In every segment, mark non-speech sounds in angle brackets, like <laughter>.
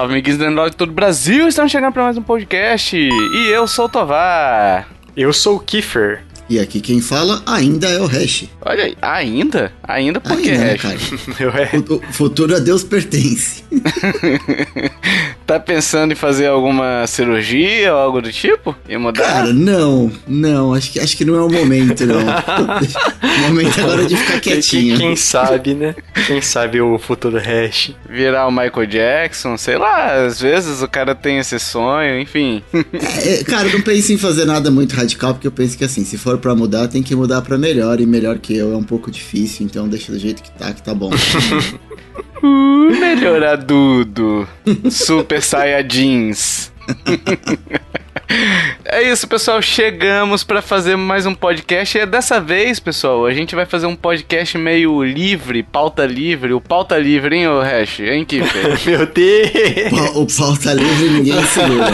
Salve, amiguinhos do Android de todo o Brasil! Estamos chegando para mais um podcast e eu sou o Tovar. Eu sou o Kiefer. E aqui quem fala ainda é o Hash. Olha aí, ainda? Ainda por que, Ainda, né, cara? <laughs> É. O o futuro a Deus pertence. <laughs> Tá pensando em fazer alguma cirurgia ou algo do tipo? E mudar? Cara, não, não, acho que, acho que não é o momento, não. <laughs> o momento agora é de ficar Quem, quietinho. quem sabe, né? Quem sabe o futuro hash. Virar o Michael Jackson? Sei lá, às vezes o cara tem esse sonho, enfim. É, cara, eu não pense em fazer nada muito radical, porque eu penso que assim, se for pra mudar, tem que mudar pra melhor, e melhor que eu é um pouco difícil, então deixa do jeito que tá, que tá bom. <laughs> Uh, melhorar Dudo. Super Saiyajins. <laughs> <laughs> É isso, pessoal. Chegamos para fazer mais um podcast. E dessa vez, pessoal, a gente vai fazer um podcast meio livre, pauta livre. O pauta livre, hein, o Hash? Hein, Kiffer? <laughs> Meu Deus! O pau tá livre ninguém segura.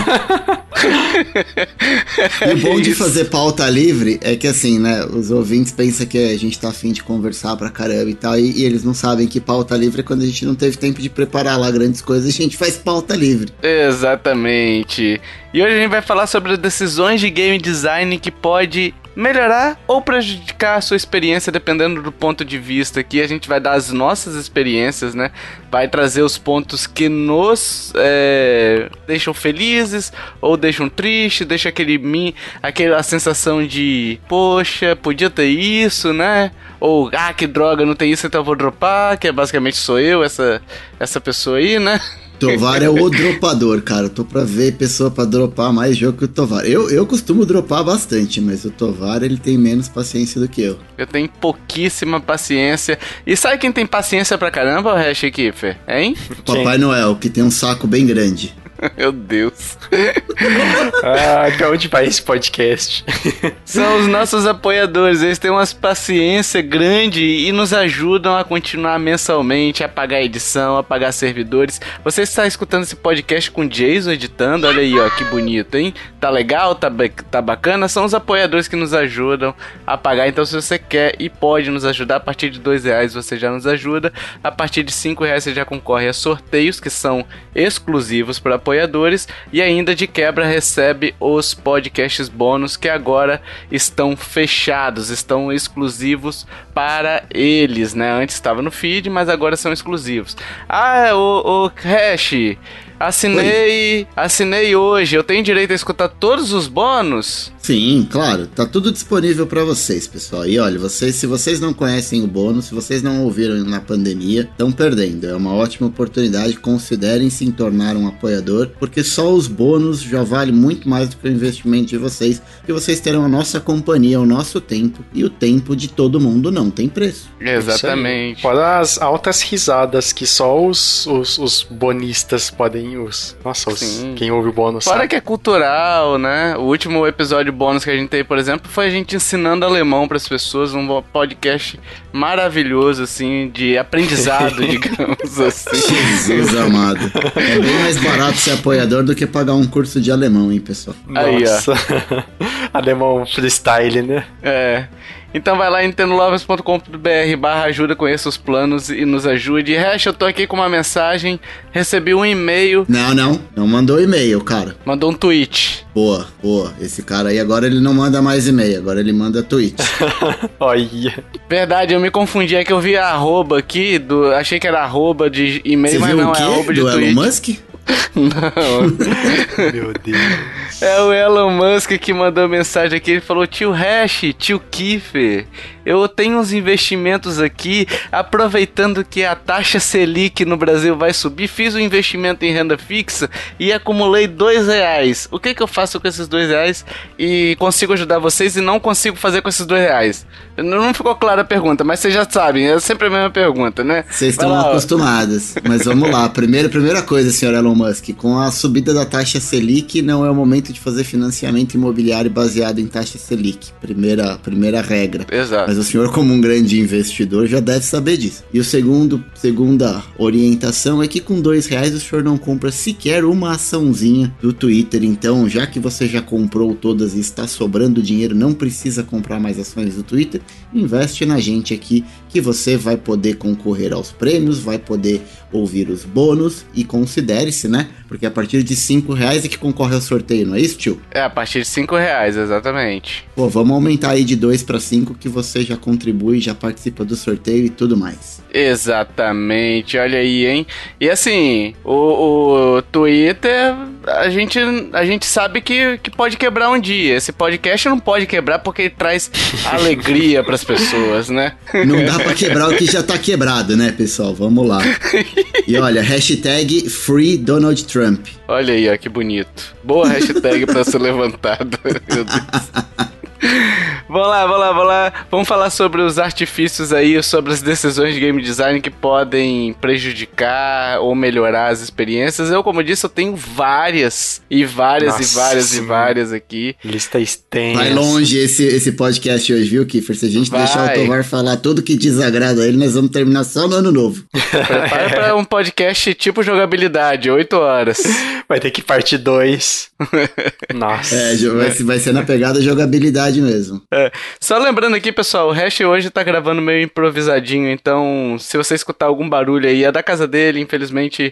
E o bom de fazer pauta livre é que assim, né? Os ouvintes pensam que a gente tá afim de conversar pra caramba e tal, e, e eles não sabem que pauta livre é quando a gente não teve tempo de preparar lá grandes coisas, a gente faz pauta livre. Exatamente. E hoje a gente vai falar sobre as decisões de game design que pode melhorar ou prejudicar a sua experiência dependendo do ponto de vista aqui. A gente vai dar as nossas experiências, né? Vai trazer os pontos que nos é, deixam felizes ou deixam tristes, deixa aquele mim, aquela sensação de poxa, podia ter isso, né? Ou ah, que droga, não tem isso, então eu vou dropar, que é basicamente sou eu, essa essa pessoa aí, né? Tovar é o dropador, cara. Eu tô pra ver pessoa pra dropar mais jogo que o Tovar. Eu, eu costumo dropar bastante, mas o Tovar ele tem menos paciência do que eu. Eu tenho pouquíssima paciência. E sabe quem tem paciência pra caramba, o Hash Kiffer? Hein? Papai Noel, que tem um saco bem grande. <laughs> Meu Deus. Ah, pra onde vai esse podcast? <laughs> São os nossos apoiadores. Eles têm uma paciência grande e nos ajudam a continuar mensalmente, a pagar edição, a pagar servidores. Você está escutando esse podcast com o Jason editando. Olha aí, ó, que bonito, hein? Tá legal? Tá, tá bacana? São os apoiadores que nos ajudam a pagar. Então, se você quer e pode nos ajudar, a partir de dois reais você já nos ajuda. A partir de cinco reais você já concorre a sorteios que são exclusivos para apoiadores. E ainda de quebra recebe os podcasts bônus que agora estão fechados, estão exclusivos para eles, né? Antes estava no feed, mas agora são exclusivos. Ah, o, o Hash, assinei, assinei hoje. Eu tenho direito a escutar todos os bônus? Sim, claro, tá tudo disponível pra vocês, pessoal. E olha, vocês, se vocês não conhecem o bônus, se vocês não ouviram na pandemia, estão perdendo. É uma ótima oportunidade. Considerem se tornar um apoiador, porque só os bônus já vale muito mais do que o investimento de vocês. E vocês terão a nossa companhia, o nosso tempo e o tempo de todo mundo não tem preço. Exatamente. Fora as altas risadas que só os, os, os bonistas podem. Os, nossa, os, quem ouve o bônus Fora sabe. que é cultural, né? O último episódio bônus que a gente teve, por exemplo, foi a gente ensinando alemão para as pessoas, um podcast maravilhoso, assim, de aprendizado, <laughs> digamos assim. Jesus amado. É bem mais barato ser apoiador do que pagar um curso de alemão, hein, pessoal? Aí, ó. Nossa. <laughs> Alemão freestyle, né? É. Então vai lá em nintendolovers.com.br barra ajuda, conheça os planos e nos ajude. Hash, eu tô aqui com uma mensagem, recebi um e-mail, Não, não. Não mandou e-mail, cara. mandou um tweet. Boa, boa. Esse cara aí agora ele não manda mais e-mail, agora ele manda tweet. <laughs> Olha. Verdade, eu me confundi, é que eu vi a arroba aqui, do, achei que era arroba de Você e-mail, mas não, o é arroba de Do Elon tweet. Musk? Não. Meu Deus. É o Elon Musk que mandou mensagem aqui. Ele falou: Tio Hash, tio Kiffer, eu tenho uns investimentos aqui, aproveitando que a taxa Selic no Brasil vai subir, fiz um investimento em renda fixa e acumulei dois reais. O que, que eu faço com esses dois reais e consigo ajudar vocês e não consigo fazer com esses dois reais? Não ficou clara a pergunta, mas vocês já sabem, é sempre a mesma pergunta, né? Vocês estão acostumados. Mas vamos lá. Primeira, primeira coisa, senhor Elon Musk, com a subida da taxa Selic, não é o momento de fazer financiamento imobiliário baseado em taxa Selic. Primeira, primeira regra. Exato. Mas o senhor, como um grande investidor, já deve saber disso. E o segundo, segunda orientação é que com dois reais o senhor não compra sequer uma açãozinha do Twitter. Então, já que você já comprou todas e está sobrando dinheiro, não precisa comprar mais ações do Twitter, investe na gente aqui que você vai poder concorrer aos prêmios, vai poder ouvir os bônus e considere-se, né? Porque a partir de 5 reais é que concorre ao sorteio, não é isso, tio? É, a partir de 5 reais, exatamente. Pô, vamos aumentar aí de 2 para 5 que você já contribui, já participa do sorteio e tudo mais. Exatamente, olha aí, hein? E assim, o, o Twitter, a gente, a gente sabe que, que pode quebrar um dia. Esse podcast não pode quebrar porque ele traz <laughs> alegria para as pessoas, né? Não dá pra quebrar o que já tá quebrado, né, pessoal? Vamos lá. E olha, hashtag Free Donald Trump. Olha aí, ó, que bonito. Boa hashtag pra ser levantada. <laughs> Meu Deus. <laughs> vamos lá, vamos lá, vamos lá. Vamos falar sobre os artifícios aí, sobre as decisões de game design que podem prejudicar ou melhorar as experiências. Eu, como eu disse, eu tenho várias e várias Nossa, e várias sim. e várias aqui. Lista extensa. Vai longe esse, esse podcast hoje, viu, Kiffer? Se a gente Vai. deixar o Tovar falar tudo que desagrada a ele, nós vamos terminar só no ano novo. <laughs> Prepara pra um podcast tipo jogabilidade, 8 horas. Vai ter que partir dois. <laughs> Nossa. É, vai, vai ser na pegada jogabilidade mesmo. É. Só lembrando aqui, pessoal, o Hash hoje tá gravando meio improvisadinho, então se você escutar algum barulho aí, é da casa dele, infelizmente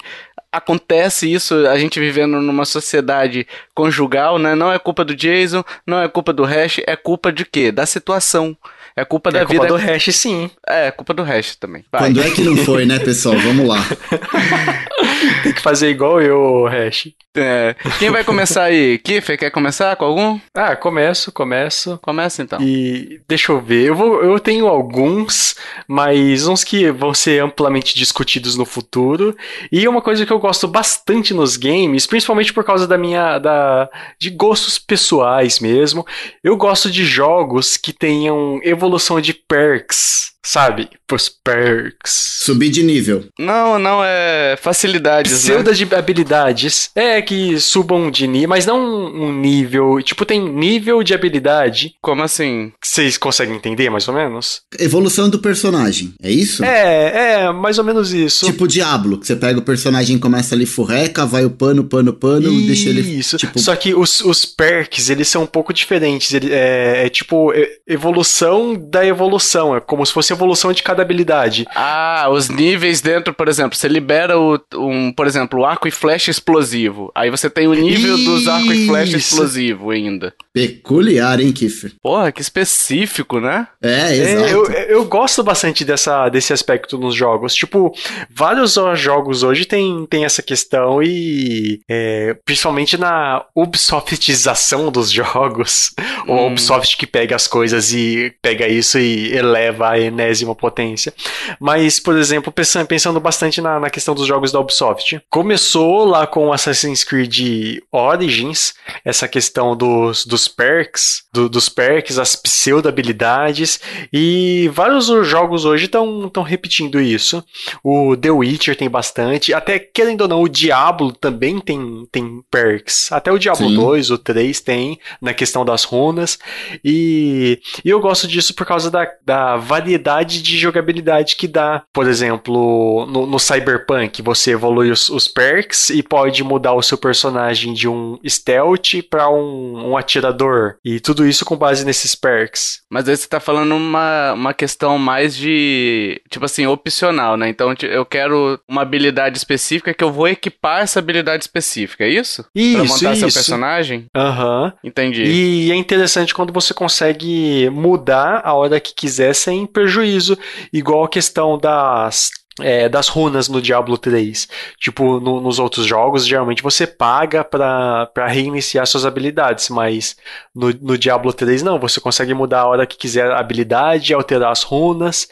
acontece isso, a gente vivendo numa sociedade conjugal, né? Não é culpa do Jason, não é culpa do Hash, é culpa de quê? Da situação. É culpa da é vida. É culpa do hash, sim. É, culpa do hash também. Vai. Quando é que não foi, né, pessoal? Vamos lá. <laughs> Tem que fazer igual eu, hash. É. Quem vai começar aí? Kiffer, quer começar com algum? Ah, começo, começo. Começa então. E deixa eu ver, eu, vou, eu tenho alguns, mas uns que vão ser amplamente discutidos no futuro. E uma coisa que eu gosto bastante nos games, principalmente por causa da minha. Da, de gostos pessoais mesmo. Eu gosto de jogos que tenham evolução de perks sabe? Pros perks. Subir de nível. Não, não, é facilidades, Pseudo né? de habilidades. É que subam de nível, mas não um nível. Tipo, tem nível de habilidade. Como assim? Vocês conseguem entender, mais ou menos? Evolução do personagem, é isso? É, é, mais ou menos isso. Tipo Diablo, que você pega o personagem começa ali furreca, vai o pano, pano, pano, isso. deixa ele. Isso. Tipo... Só que os, os perks, eles são um pouco diferentes. Ele, é, é tipo evolução da evolução. É como se fosse evolução de cada habilidade. Ah, os níveis dentro, por exemplo, você libera o, um, por exemplo, o arco e flecha explosivo. Aí você tem o nível Isso. dos arco e flecha explosivo ainda. Peculiar, hein, Kiffer? Porra, que específico, né? É, exato. É, eu, eu gosto bastante dessa, desse aspecto nos jogos. Tipo, vários jogos hoje tem, tem essa questão e é, principalmente na Ubisoftização dos jogos. Hum. Ou a Ubisoft que pega as coisas e pega isso e eleva a enésima potência. Mas, por exemplo, pensando, pensando bastante na, na questão dos jogos da Ubisoft. Começou lá com Assassin's Creed Origins, essa questão dos, dos perks, do, dos perks, as pseudo-habilidades, e vários jogos hoje estão repetindo isso. O The Witcher tem bastante, até querendo ou não, o Diablo também tem, tem perks. Até o Diablo Sim. 2, o 3 tem, na questão das runas, e, e eu gosto disso por causa da, da variedade de jogabilidade que dá. Por exemplo, no, no Cyberpunk, você evolui os, os perks e pode mudar o seu personagem de um stealth para um, um atirador. E tudo isso com base nesses perks. Mas aí você tá falando uma, uma questão mais de, tipo assim, opcional, né? Então eu quero uma habilidade específica que eu vou equipar essa habilidade específica, é isso? Isso, Pra montar isso. seu personagem? Aham. Uhum. Entendi. E é interessante quando você consegue mudar a hora que quiser sem prejuízo. Igual a questão das é, das runas no Diablo 3. Tipo, no, nos outros jogos, geralmente você paga para reiniciar suas habilidades, mas no, no Diablo 3 não, você consegue mudar a hora que quiser a habilidade, alterar as runas,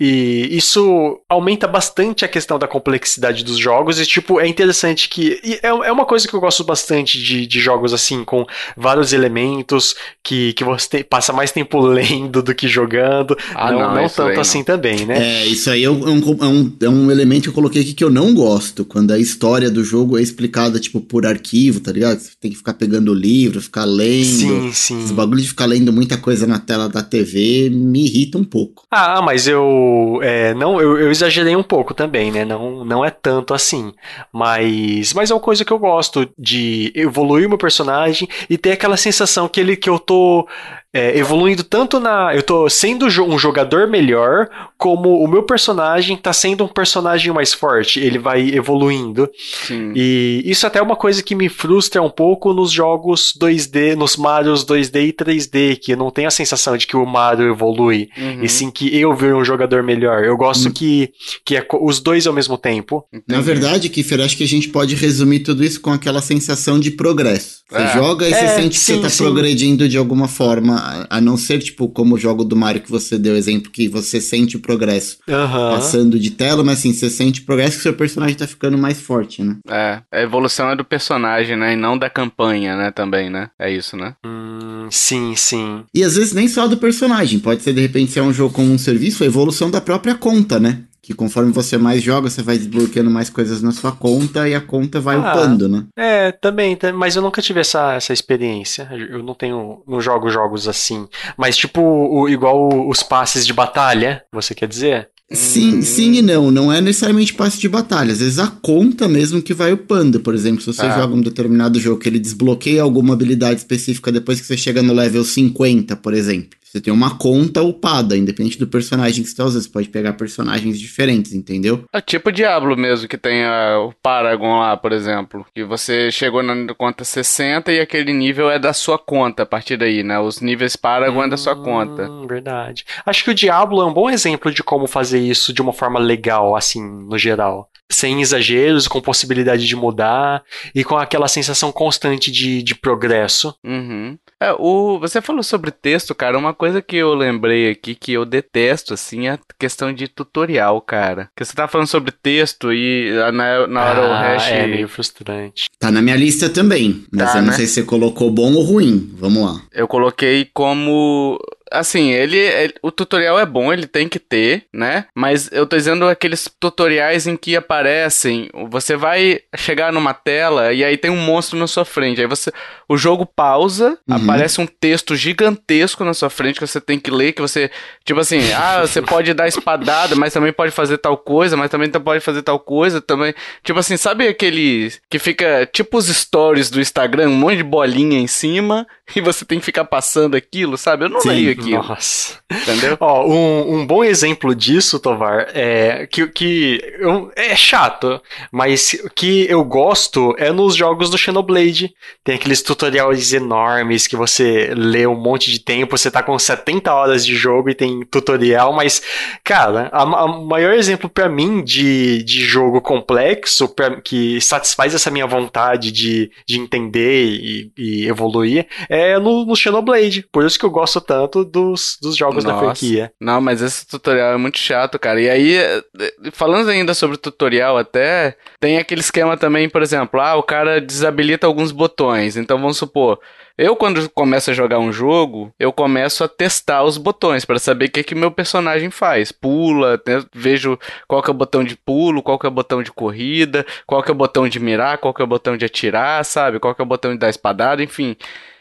e isso aumenta bastante a questão da complexidade dos jogos. E, tipo, é interessante que. É, é uma coisa que eu gosto bastante de, de jogos assim, com vários elementos, que, que você tem, passa mais tempo <laughs> lendo do que jogando. Ah, não, não, não tanto assim não. também, né? É, isso aí é um, é, um, é um elemento que eu coloquei aqui que eu não gosto. Quando a história do jogo é explicada, tipo, por arquivo, tá ligado? Você tem que ficar pegando o livro, ficar lendo. Sim, sim. Os bagulho de ficar lendo muita coisa na tela da TV me irrita um pouco. Ah, mas eu é, não, eu, eu, exagerei um pouco também, né? Não, não é tanto assim. Mas, mas é uma coisa que eu gosto de evoluir o meu personagem e ter aquela sensação que ele que eu tô é, evoluindo tanto na. Eu tô sendo um jogador melhor, como o meu personagem tá sendo um personagem mais forte. Ele vai evoluindo. Sim. E isso até é uma coisa que me frustra um pouco nos jogos 2D, nos Marios 2D e 3D, que não tem a sensação de que o Mario evolui. Uhum. E sim que eu vir um jogador melhor. Eu gosto uhum. que, que é os dois ao mesmo tempo. Na verdade, Kiffer, acho que a gente pode resumir tudo isso com aquela sensação de progresso. Você é. joga e é, você sente sim, que você tá sim. progredindo de alguma forma a, não ser, tipo, como o jogo do Mario que você deu exemplo, que você sente o progresso uhum. passando de tela, mas assim, você sente o progresso que seu personagem tá ficando mais forte, né? É, a evolução é do personagem, né? E não da campanha, né? Também, né? É isso, né? Hum, sim, sim. E às vezes nem só do personagem, pode ser de repente se é um jogo como um serviço, a evolução da própria conta, né? Que conforme você mais joga, você vai desbloqueando mais coisas na sua conta e a conta vai ah, upando, né? É, também, mas eu nunca tive essa, essa experiência. Eu não tenho, não jogo jogos assim. Mas tipo, o, igual os passes de batalha, você quer dizer? Sim, hum. sim e não. Não é necessariamente passe de batalha. Às vezes a conta mesmo que vai upando. Por exemplo, se você ah. joga um determinado jogo que ele desbloqueia alguma habilidade específica depois que você chega no level 50, por exemplo. Você tem uma conta upada, independente do personagem que você tá usando. Você pode pegar personagens diferentes, entendeu? É tipo Diablo mesmo, que tem uh, o Paragon lá, por exemplo. Que você chegou na conta 60 e aquele nível é da sua conta a partir daí, né? Os níveis Paragon hum, é da sua conta. Hum, verdade. Acho que o Diablo é um bom exemplo de como fazer isso de uma forma legal, assim, no geral sem exageros, com possibilidade de mudar e com aquela sensação constante de, de progresso. Uhum. É, o, você falou sobre texto, cara. Uma coisa que eu lembrei aqui que eu detesto, assim, é a questão de tutorial, cara. Que você tá falando sobre texto e na, na hora ah, o hash. É meio frustrante. Tá na minha lista também, mas tá, eu não né? sei se você colocou bom ou ruim. Vamos lá. Eu coloquei como assim, ele, ele, o tutorial é bom, ele tem que ter, né? Mas eu tô dizendo aqueles tutoriais em que aparecem, você vai chegar numa tela e aí tem um monstro na sua frente, aí você o jogo pausa, uhum. aparece um texto gigantesco na sua frente que você tem que ler, que você, tipo assim, ah, você <laughs> pode dar espadada, mas também pode fazer tal coisa, mas também pode fazer tal coisa, também, tipo assim, sabe aquele que fica tipo os stories do Instagram, um monte de bolinha em cima <laughs> e você tem que ficar passando aquilo, sabe? Eu não Sim. leio aquilo. Nossa. Entendeu? Ó, um, um bom exemplo disso, Tovar, é que, que eu, é chato, mas que eu gosto é nos jogos do Xenoblade. Tem aqueles tutoriais enormes que você lê um monte de tempo, você tá com 70 horas de jogo e tem tutorial, mas, cara, o maior exemplo para mim de, de jogo complexo, pra, que satisfaz essa minha vontade de, de entender e, e evoluir, é no, no Xenoblade. Por isso que eu gosto tanto dos, dos jogos Nossa. da franquia. Não, mas esse tutorial é muito chato, cara. E aí, falando ainda sobre tutorial até, tem aquele esquema também, por exemplo, ah, o cara desabilita alguns botões. Então vamos supor, eu, quando começo a jogar um jogo, eu começo a testar os botões para saber o que que meu personagem faz. Pula, vejo qual que é o botão de pulo, qual que é o botão de corrida, qual que é o botão de mirar, qual que é o botão de atirar, sabe? Qual que é o botão de dar espadada, enfim.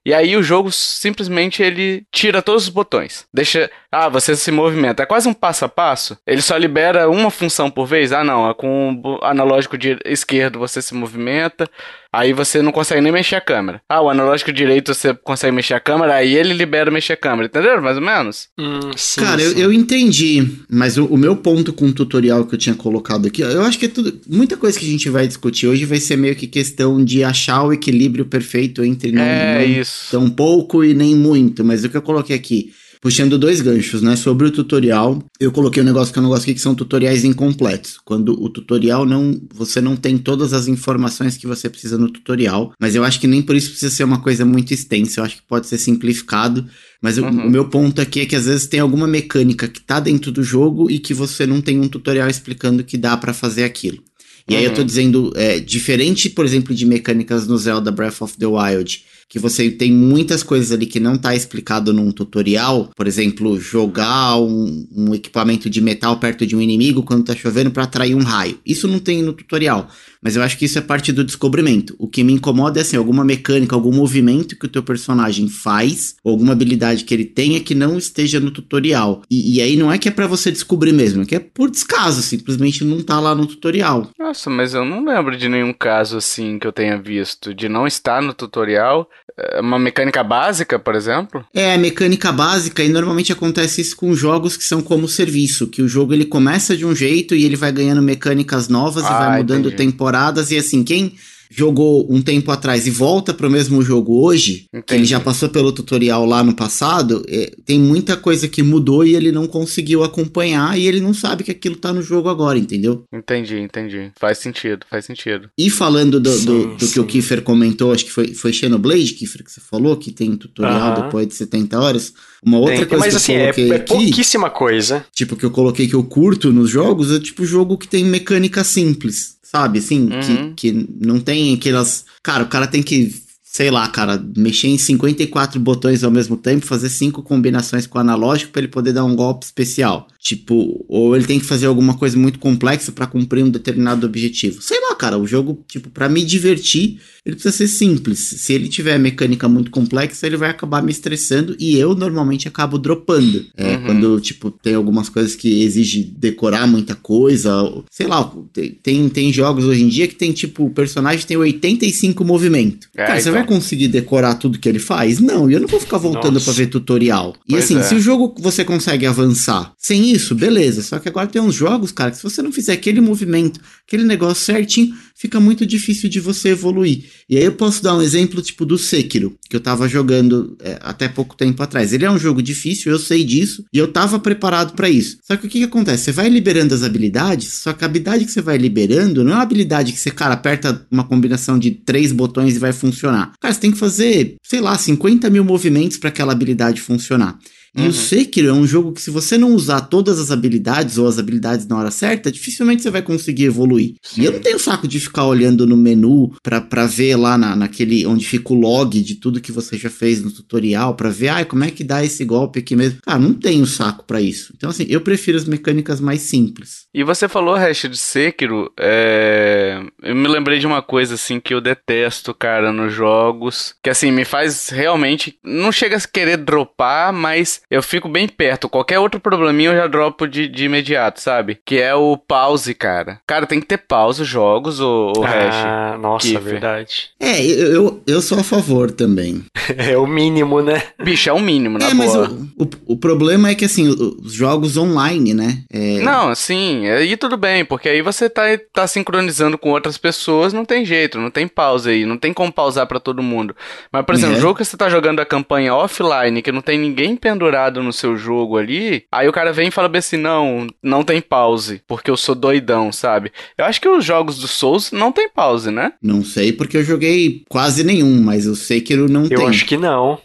E aí o jogo simplesmente ele tira todos os botões. Deixa. Ah, você se movimenta. É quase um passo a passo. Ele só libera uma função por vez. Ah, não. É com o analógico de esquerdo você se movimenta. Aí você não consegue nem mexer a câmera. Ah, o analógico direito você consegue mexer a câmera, aí ele libera mexer a câmera, entendeu? Mais ou menos? Hum, sim, Cara, sim. Eu, eu, entendi, mas o, o, meu ponto com o tutorial que eu tinha colocado aqui, eu acho que é tudo. Muita coisa que a gente vai discutir hoje vai ser meio que questão de achar o equilíbrio perfeito entre não, é, não tão pouco e nem muito. Mas o que eu coloquei aqui puxando dois ganchos, né? Sobre o tutorial, eu coloquei um negócio que eu não gosto aqui, que são tutoriais incompletos. Quando o tutorial não. Você não tem todas as informações que você precisa no tutorial. Mas eu acho que nem por isso precisa ser uma coisa muito extensa. Eu acho que pode ser simplificado. Mas uhum. o, o meu ponto aqui é que às vezes tem alguma mecânica que tá dentro do jogo e que você não tem um tutorial explicando que dá para fazer aquilo. E uhum. aí eu tô uhum. dizendo, é, diferente, por exemplo, de mecânicas no Zelda Breath of the Wild, que você tem muitas coisas ali que não tá explicado num tutorial, por exemplo, jogar um, um equipamento de metal perto de um inimigo quando tá chovendo para atrair um raio. Isso não tem no tutorial. Mas eu acho que isso é parte do descobrimento. O que me incomoda é assim, alguma mecânica, algum movimento que o teu personagem faz, ou alguma habilidade que ele tenha que não esteja no tutorial. E, e aí não é que é para você descobrir mesmo, é que é por descaso, simplesmente não tá lá no tutorial. Nossa, mas eu não lembro de nenhum caso assim que eu tenha visto, de não estar no tutorial. É uma mecânica básica, por exemplo? É, a mecânica básica, e normalmente acontece isso com jogos que são como serviço, que o jogo ele começa de um jeito e ele vai ganhando mecânicas novas ah, e vai mudando temporadas temporadas e assim, quem jogou um tempo atrás e volta para o mesmo jogo hoje, Entendi. que ele já passou pelo tutorial lá no passado, é, tem muita coisa que mudou e ele não conseguiu acompanhar e ele não sabe que aquilo tá no jogo agora, entendeu? Entendi, entendi. Faz sentido, faz sentido. E falando do, sim, do, do que o Kiefer comentou, acho que foi, foi Xenoblade, Kiefer, que você falou, que tem tutorial uh -huh. depois de 70 horas. Uma outra tem, coisa mas, que assim, eu é, coloquei é aqui, pouquíssima coisa. Tipo, que eu coloquei que eu curto nos jogos, é tipo jogo que tem mecânica simples sabe? Assim, uhum. que, que não tem aquelas. Cara, o cara tem que, sei lá, cara, mexer em 54 botões ao mesmo tempo, fazer cinco combinações com o analógico para ele poder dar um golpe especial. Tipo, ou ele tem que fazer alguma coisa muito complexa para cumprir um determinado objetivo. Sei lá, cara, o jogo, tipo, para me divertir, ele precisa ser simples. Se ele tiver mecânica muito complexa, ele vai acabar me estressando e eu normalmente acabo dropando. É, uhum. Quando, tipo, tem algumas coisas que exige decorar muita coisa, sei lá, tem, tem jogos hoje em dia que tem, tipo, o personagem tem 85 movimentos. É, cara, então. você vai conseguir decorar tudo que ele faz? Não, e eu não vou ficar voltando para ver tutorial. E pois assim, é. se o jogo você consegue avançar sem isso, beleza. Só que agora tem uns jogos, cara, que se você não fizer aquele movimento, aquele negócio certinho, fica muito difícil de você evoluir. E aí eu posso dar um exemplo tipo do Sekiro, que eu tava jogando é, até pouco tempo atrás. Ele é um jogo difícil, eu sei disso, e eu tava preparado para isso. Só que o que, que acontece? Você vai liberando as habilidades, só que a habilidade que você vai liberando não é uma habilidade que você, cara, aperta uma combinação de três botões e vai funcionar. Cara, você tem que fazer, sei lá, 50 mil movimentos para aquela habilidade funcionar. E uhum. o Sekiro é um jogo que, se você não usar todas as habilidades ou as habilidades na hora certa, dificilmente você vai conseguir evoluir. Sim. E eu não tenho saco de ficar olhando no menu pra, pra ver lá na, naquele onde fica o log de tudo que você já fez no tutorial, pra ver, ah, como é que dá esse golpe aqui mesmo. Cara, não tenho saco para isso. Então, assim, eu prefiro as mecânicas mais simples. E você falou, Hash, de Sekiro, é... eu me lembrei de uma coisa, assim, que eu detesto, cara, nos jogos, que, assim, me faz realmente, não chega a querer dropar, mas eu fico bem perto. Qualquer outro probleminha eu já dropo de, de imediato, sabe? Que é o pause, cara. Cara, tem que ter pause jogos, o, o ah, nossa, Kiefer. verdade. É, eu, eu sou a favor também. <laughs> é o mínimo, né? Bicho, é o mínimo, na é, boa. mas o, o, o, problema é que, assim, os jogos online, né? É... Não, sim, aí tudo bem, porque aí você tá, tá sincronizando com outras pessoas, não tem jeito, não tem pausa aí, não tem como pausar para todo mundo. Mas, por exemplo, é. jogo que você tá jogando a campanha offline, que não tem ninguém pendurado no seu jogo ali, aí o cara vem e fala assim: não, não tem pause, porque eu sou doidão, sabe? Eu acho que os jogos do Souls não tem pause, né? Não sei, porque eu joguei quase nenhum, mas eu sei que ele não eu tem. Eu acho que não.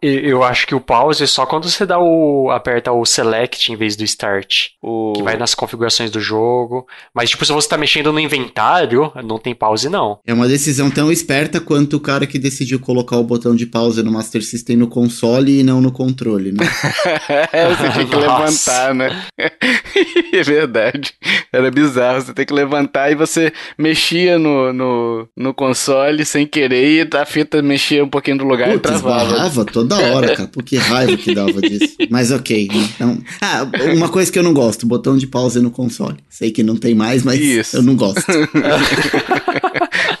Eu acho que o pause é só quando você dá o. aperta o select em vez do start. O... Que vai nas configurações do jogo. Mas, tipo, se você tá mexendo no inventário, não tem pause, não. É uma decisão tão esperta quanto o cara que decidiu colocar o botão de pause no Master System no console e não no controle, né? <laughs> você tinha que levantar, né? <laughs> é verdade. Era bizarro. Você tem que levantar e você mexia no, no, no console sem querer e a fita mexia um pouquinho do lugar Putz, e travava. Esbarrava toda hora, cara. Por que raiva que dava disso. <laughs> Mas ok. Então, ah, uma coisa que eu não gosto, botão de pausa no console. Sei que não tem mais, mas Isso. eu não gosto.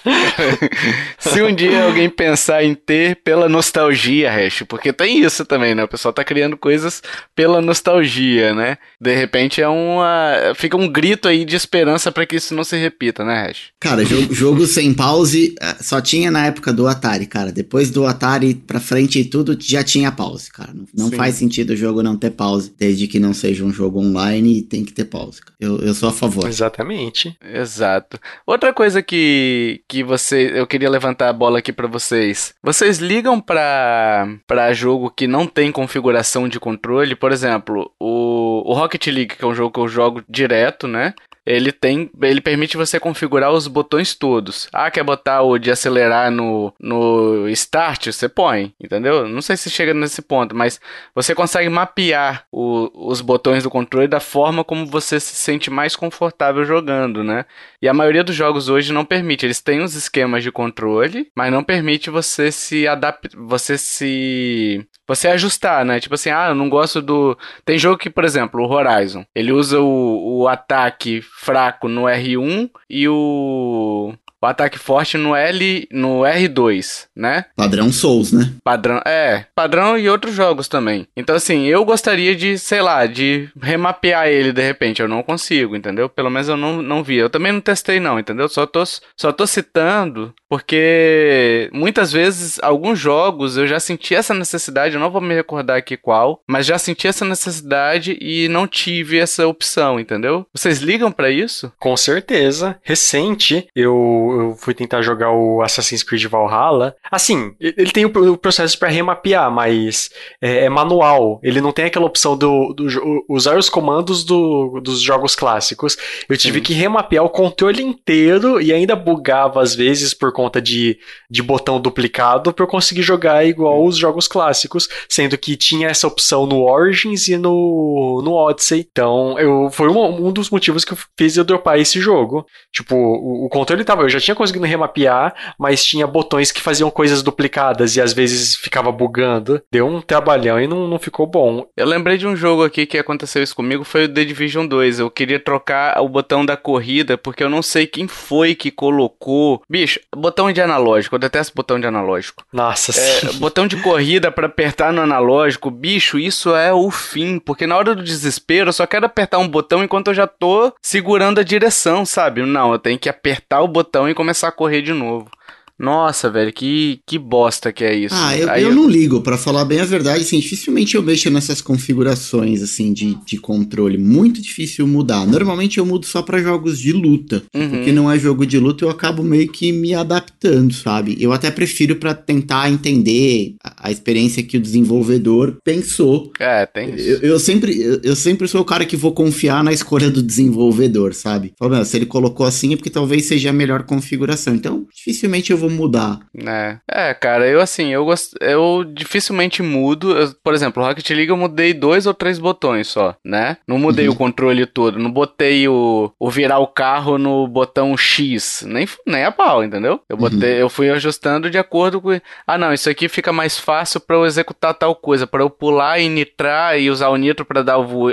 <laughs> Se um dia alguém pensar em ter pela nostalgia, Hash, porque tem isso também, né? O pessoal tá criando coisas pela nostalgia, né? De repente é uma. Fica um grito aí de esperança para que isso não se repita, né, Hash? Cara, jogo, jogo sem pause eh, só tinha na época do Atari, cara. Depois do Atari pra frente e tudo já tinha pause, cara. Não, não faz sentido o jogo não ter pause, desde que não seja um jogo online e tem que ter pause. Eu, eu sou a favor. Exatamente. Exato. Outra coisa que, que você. Eu queria levantar a bola aqui para vocês. Vocês ligam pra jogo que não tem configuração de controle? Por exemplo, o, o Rocket League, que é um jogo que eu jogo direto, né? ele tem, ele permite você configurar os botões todos. Ah, quer botar o de acelerar no, no start? Você põe, entendeu? Não sei se chega nesse ponto, mas você consegue mapear o, os botões do controle da forma como você se sente mais confortável jogando, né? E a maioria dos jogos hoje não permite. Eles têm os esquemas de controle, mas não permite você se adaptar, você se você ajustar, né? Tipo assim, ah, eu não gosto do. Tem jogo que, por exemplo, o Horizon, ele usa o, o ataque fraco no R1 e o o ataque forte no L, no R2, né? Padrão Souls, né? Padrão, é, padrão e outros jogos também. Então assim, eu gostaria de, sei lá, de remapear ele de repente, eu não consigo, entendeu? Pelo menos eu não, não vi. Eu também não testei não, entendeu? Só tô só tô citando porque muitas vezes alguns jogos eu já senti essa necessidade, eu não vou me recordar aqui qual, mas já senti essa necessidade e não tive essa opção, entendeu? Vocês ligam para isso? Com certeza. Recente, eu eu fui tentar jogar o Assassin's Creed Valhalla. Assim, ele tem o processo para remapear, mas é, é, manual. Ele não tem aquela opção do, do usar os comandos do, dos jogos clássicos. Eu tive Sim. que remapear o controle inteiro e ainda bugava às vezes por conta de, de botão duplicado para eu conseguir jogar igual os jogos clássicos, sendo que tinha essa opção no Origins e no, no Odyssey. Então, eu, foi um, um dos motivos que eu fiz eu dropar esse jogo. Tipo, o, o controle tava. Eu já tinha conseguido remapear, mas tinha botões que faziam coisas duplicadas e às vezes ficava bugando. Deu um trabalhão e não, não ficou bom. Eu lembrei de um jogo aqui que aconteceu isso comigo, foi o The Division 2. Eu queria trocar o botão da corrida, porque eu não sei quem foi que colocou. Bicho, botão de analógico, eu detesto botão de analógico. Nossa é, Botão de corrida para apertar no analógico, bicho, isso é o fim, porque na hora do desespero eu só quero apertar um botão enquanto eu já tô segurando a direção, sabe? Não, eu tenho que apertar o botão e começar a correr de novo. Nossa, velho, que, que bosta que é isso. Ah, eu, eu, eu, não ligo, para falar bem a verdade, assim, dificilmente eu mexo nessas configurações, assim, de, de controle. Muito difícil mudar. Normalmente eu mudo só para jogos de luta. Uhum. Porque não é jogo de luta, eu acabo meio que me adaptando, sabe? Eu até prefiro para tentar entender a, a, experiência que o desenvolvedor pensou. É, tem isso. Eu, eu sempre, eu, eu, sempre sou o cara que vou confiar na escolha do desenvolvedor, sabe? Fala, se ele colocou assim é porque talvez seja a melhor configuração. Então, dificilmente eu vou mudar. É, é cara, eu assim, eu gost... eu dificilmente mudo. Eu, por exemplo, Rocket League eu mudei dois ou três botões só, né? Não mudei uhum. o controle todo, não botei o, o virar o carro no botão X, nem, nem a pau, entendeu? Eu uhum. botei, uhum. eu fui ajustando de acordo com. Ah, não, isso aqui fica mais fácil para eu executar tal coisa, para eu pular e nitrar e usar o nitro para dar vo...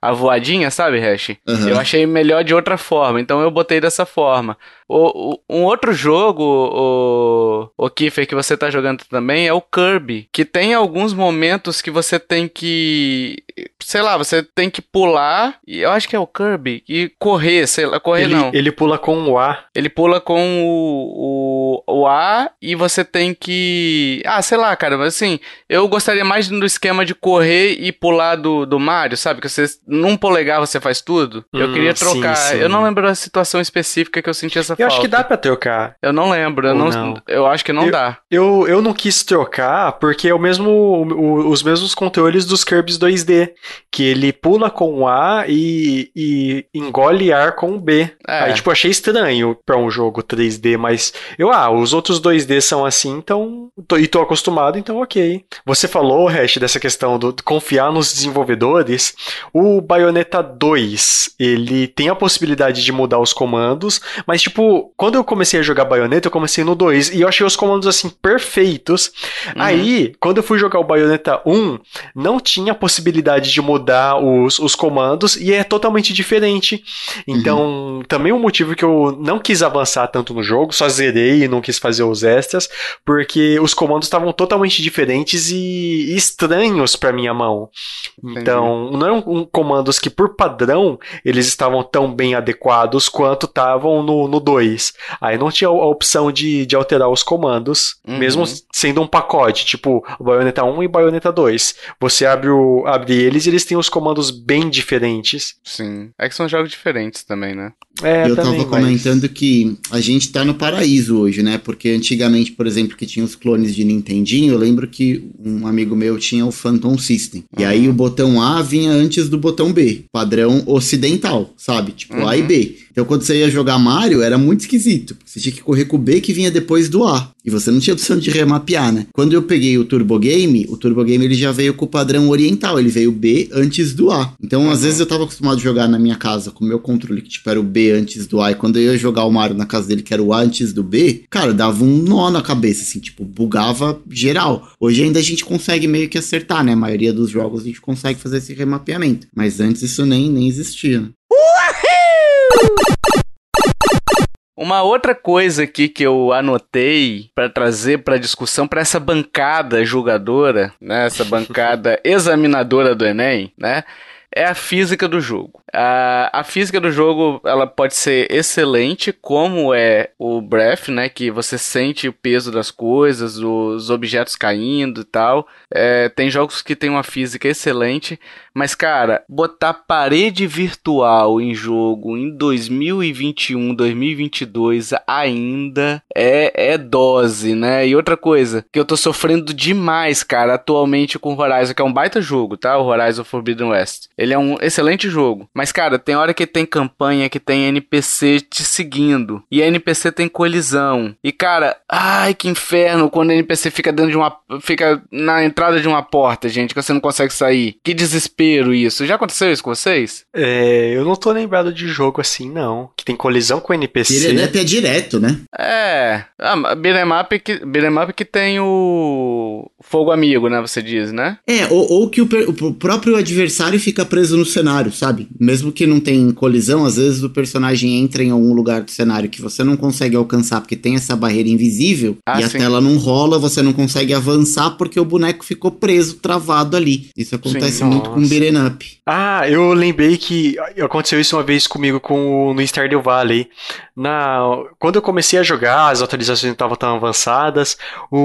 a voadinha, sabe, Hash? Uhum. Eu achei melhor de outra forma, então eu botei dessa forma. O, o, um outro jogo, o, o Kiefer, que você tá jogando também é o Kirby, que tem alguns momentos que você tem que. Sei lá, você tem que pular, e eu acho que é o Kirby, e correr, sei lá, correr ele, não. Ele pula com o A. Ele pula com o, o, o A e você tem que. Ah, sei lá, cara, mas assim, eu gostaria mais do esquema de correr e pular do, do Mario, sabe? Que você, num polegar você faz tudo. Hum, eu queria trocar. Sim, sim. Eu não lembro da situação específica que eu senti essa eu falta. acho que dá pra trocar. Eu não lembro, eu, não, não, eu acho que não eu, dá. Eu, eu não quis trocar porque é o mesmo, o, os mesmos controles dos Kirby's 2D, que ele pula com o A e, e engole ar com o B. É. Aí, tipo, achei estranho pra um jogo 3D, mas eu, ah, os outros 2D são assim, então, tô, e tô acostumado, então ok. Você falou, Hash, dessa questão do, de confiar nos desenvolvedores. O Bayonetta 2, ele tem a possibilidade de mudar os comandos, mas, tipo, tipo, quando eu comecei a jogar Bayonetta, eu comecei no 2 e eu achei os comandos assim perfeitos. Uhum. Aí, quando eu fui jogar o Bayonetta 1, não tinha possibilidade de mudar os, os comandos e é totalmente diferente. Então, também um motivo que eu não quis avançar tanto no jogo, só zerei e não quis fazer os extras, porque os comandos estavam totalmente diferentes e estranhos para minha mão. Então, não eram um, comandos que, por padrão, eles estavam tão bem adequados quanto estavam no 2. Aí não tinha a opção de, de alterar os comandos, uhum. mesmo sendo um pacote, tipo Bayonetta 1 e Bayonetta 2. Você abre, o, abre eles eles têm os comandos bem diferentes. Sim. É que são jogos diferentes também, né? É, eu também, tava comentando mas... que a gente tá no paraíso hoje, né? Porque antigamente, por exemplo, que tinha os clones de Nintendinho, eu lembro que um amigo meu tinha o Phantom System. E aí o botão A vinha antes do botão B, padrão ocidental, sabe? Tipo uhum. A e uhum. B. Então quando você ia jogar Mario, era muito esquisito. Você tinha que correr com o B que vinha depois do A. E você não tinha opção de remapear, né? Quando eu peguei o Turbo Game, o Turbo Game ele já veio com o padrão oriental, ele veio B antes do A. Então, às vezes eu tava acostumado a jogar na minha casa com o meu controle que tipo era o B antes do A, e quando eu ia jogar o Mario na casa dele que era o A antes do B, cara, dava um nó na cabeça assim, tipo, bugava geral. Hoje ainda a gente consegue meio que acertar, né? A maioria dos jogos a gente consegue fazer esse remapeamento, mas antes isso nem nem existia. Uhul! Uma outra coisa aqui que eu anotei para trazer para discussão para essa bancada julgadora, né, essa <laughs> bancada examinadora do Enem, né, é a física do jogo. A, a física do jogo ela pode ser excelente, como é o Breath, né? Que você sente o peso das coisas, os objetos caindo e tal. É, tem jogos que tem uma física excelente, mas cara, botar parede virtual em jogo em 2021, 2022 ainda é, é dose, né? E outra coisa que eu tô sofrendo demais, cara, atualmente com o Horizon, que é um baita jogo, tá? O Horizon Forbidden West. Ele é um excelente jogo, mas cara, tem hora que tem campanha que tem NPC te seguindo. E NPC tem colisão. E, cara, ai, que inferno quando NPC fica dentro de uma. fica na entrada de uma porta, gente, que você não consegue sair. Que desespero isso. Já aconteceu isso com vocês? É, eu não tô lembrado de jogo assim, não. Que tem colisão com NPC. Beat'em é direto, né? É. Ah, beat'em up que, up que tem o fogo amigo, né? Você diz, né? É, ou, ou que o, o próprio adversário fica preso no cenário, sabe? mesmo que não tem colisão, às vezes o personagem entra em algum lugar do cenário que você não consegue alcançar porque tem essa barreira invisível ah, e sim. a tela não rola, você não consegue avançar porque o boneco ficou preso, travado ali. Isso acontece sim, muito com Ah, eu lembrei que aconteceu isso uma vez comigo com no Stardew Valley. Na, quando eu comecei a jogar, as atualizações não estavam tão avançadas, o,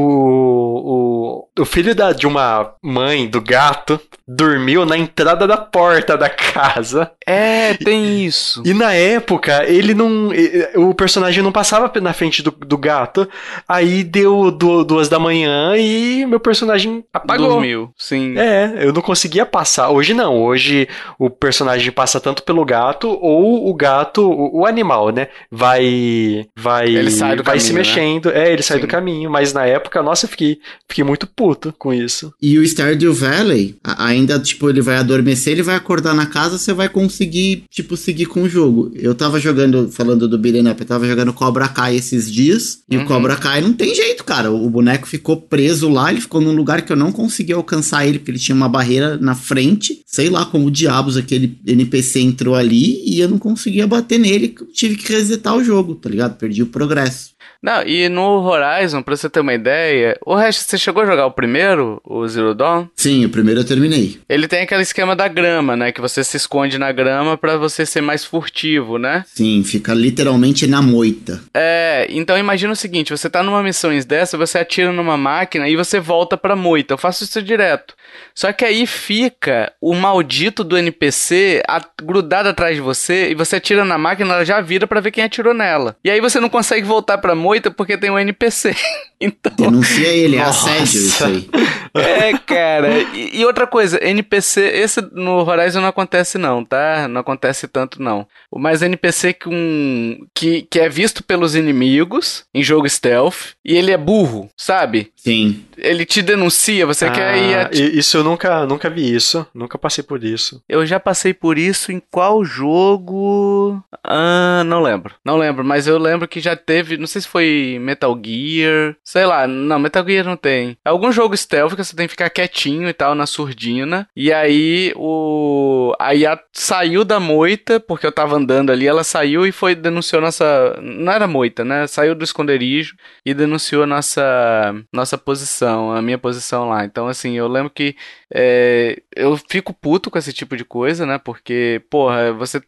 o, o filho da, de uma mãe do gato dormiu na entrada da porta da casa. É, tem isso. E, na época, ele não. O personagem não passava na frente do, do gato. Aí deu duas da manhã e meu personagem apagou. Dormiu, sim. É, eu não conseguia passar. Hoje não. Hoje o personagem passa tanto pelo gato ou o gato, o, o animal, né? Vai. Vai. Ele sai do vai caminho, se né? mexendo. Né? É, ele sai sim. do caminho. Mas na época, nossa, eu fiquei, fiquei muito puto com isso. E o Stardew Valley, ainda, tipo, ele vai adormecer, ele vai acordar na casa, você vai conseguir, tipo, seguir com o jogo. Eu tava jogando, falando do Beat'em Up, eu tava jogando Cobra Kai esses dias, e uhum. o Cobra Kai não tem jeito, cara. O boneco ficou preso lá, ele ficou num lugar que eu não consegui alcançar ele, porque ele tinha uma barreira na frente. Sei lá como diabos aquele NPC entrou ali e eu não conseguia bater nele, tive que resetar o jogo, tá ligado? Perdi o progresso. Não, e no Horizon, pra você ter uma ideia, o resto, você chegou a jogar o primeiro, o Zero Dawn? Sim, o primeiro eu terminei. Ele tem aquele esquema da grama, né? Que você se esconde na grama para você ser mais furtivo, né? Sim, fica literalmente na moita. É, então imagina o seguinte, você tá numa missão dessa, você atira numa máquina e você volta pra moita. Eu faço isso direto. Só que aí fica o maldito do NPC grudado atrás de você e você atira na máquina, ela já vira para ver quem atirou nela. E aí você não consegue voltar pra moita porque tem um NPC. <laughs> então... Denuncia ele, é assédio isso aí. É, cara. E, e, outra coisa, NPC, esse no Horizon não acontece não, tá? Não acontece tanto não. Mas NPC que, um, que, que é visto pelos inimigos em jogo stealth e ele é burro, sabe? Sim. Ele te denuncia, você ah, quer ir... Ati... Isso eu nunca, nunca vi isso, nunca passei por isso. Eu já passei por isso em qual jogo? Ah, não lembro. Não lembro, mas eu lembro que já teve, não sei se foi Metal Gear, Sei lá, não, Metal Gear não tem. É algum jogo stealth que você tem que ficar quietinho e tal, na surdina. E aí o. A IA saiu da moita, porque eu tava andando ali, ela saiu e foi denunciou nossa. Não era moita, né? Saiu do esconderijo e denunciou nossa nossa posição, a minha posição lá. Então, assim, eu lembro que é, eu fico puto com esse tipo de coisa, né? Porque, porra, você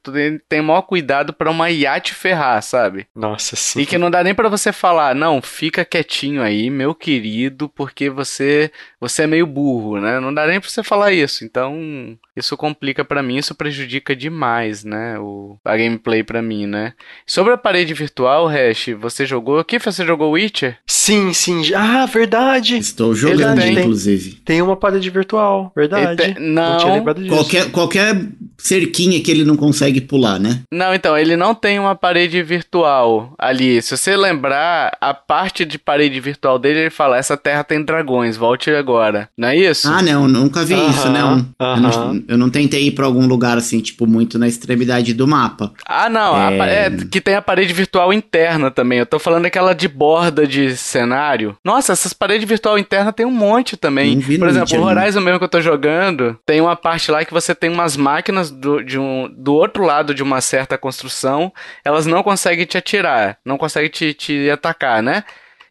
tem maior cuidado para uma IA te ferrar, sabe? Nossa, sim. E que não dá nem para você falar, não, fica quietinho aí, meu querido, porque você você é meio burro, né? Não dá nem pra você falar isso. Então, isso complica para mim, isso prejudica demais, né? O, a gameplay para mim, né? Sobre a parede virtual, Hash, você jogou? O que você jogou Witcher? Sim, sim. Ah, verdade. Estou jogando, Verdade, tem- inclusive. Tem uma parede virtual, verdade. Ele tem- não. tinha lembrado disso. Qualquer, qualquer cerquinha que ele não consegue pular, né? Não, então, ele não tem uma parede virtual ali. Se você lembrar, a parte de parede virtual dele, ele fala: essa terra tem dragões, volte agora. Não é isso? Ah, não, nunca vi Aham, isso, não. Eu aham. não. eu não tentei ir pra algum lugar assim, tipo, muito na extremidade do mapa. Ah, não. É. É... que tem a parede virtual interna também. Eu tô falando daquela de borda de cenário. Nossa, essas paredes virtual interna tem um monte também. Não vi Por exemplo, o. Horizon mesmo que eu tô jogando, tem uma parte lá que você tem umas máquinas do, de um, do outro lado de uma certa construção. Elas não conseguem te atirar, não conseguem te, te atacar, né?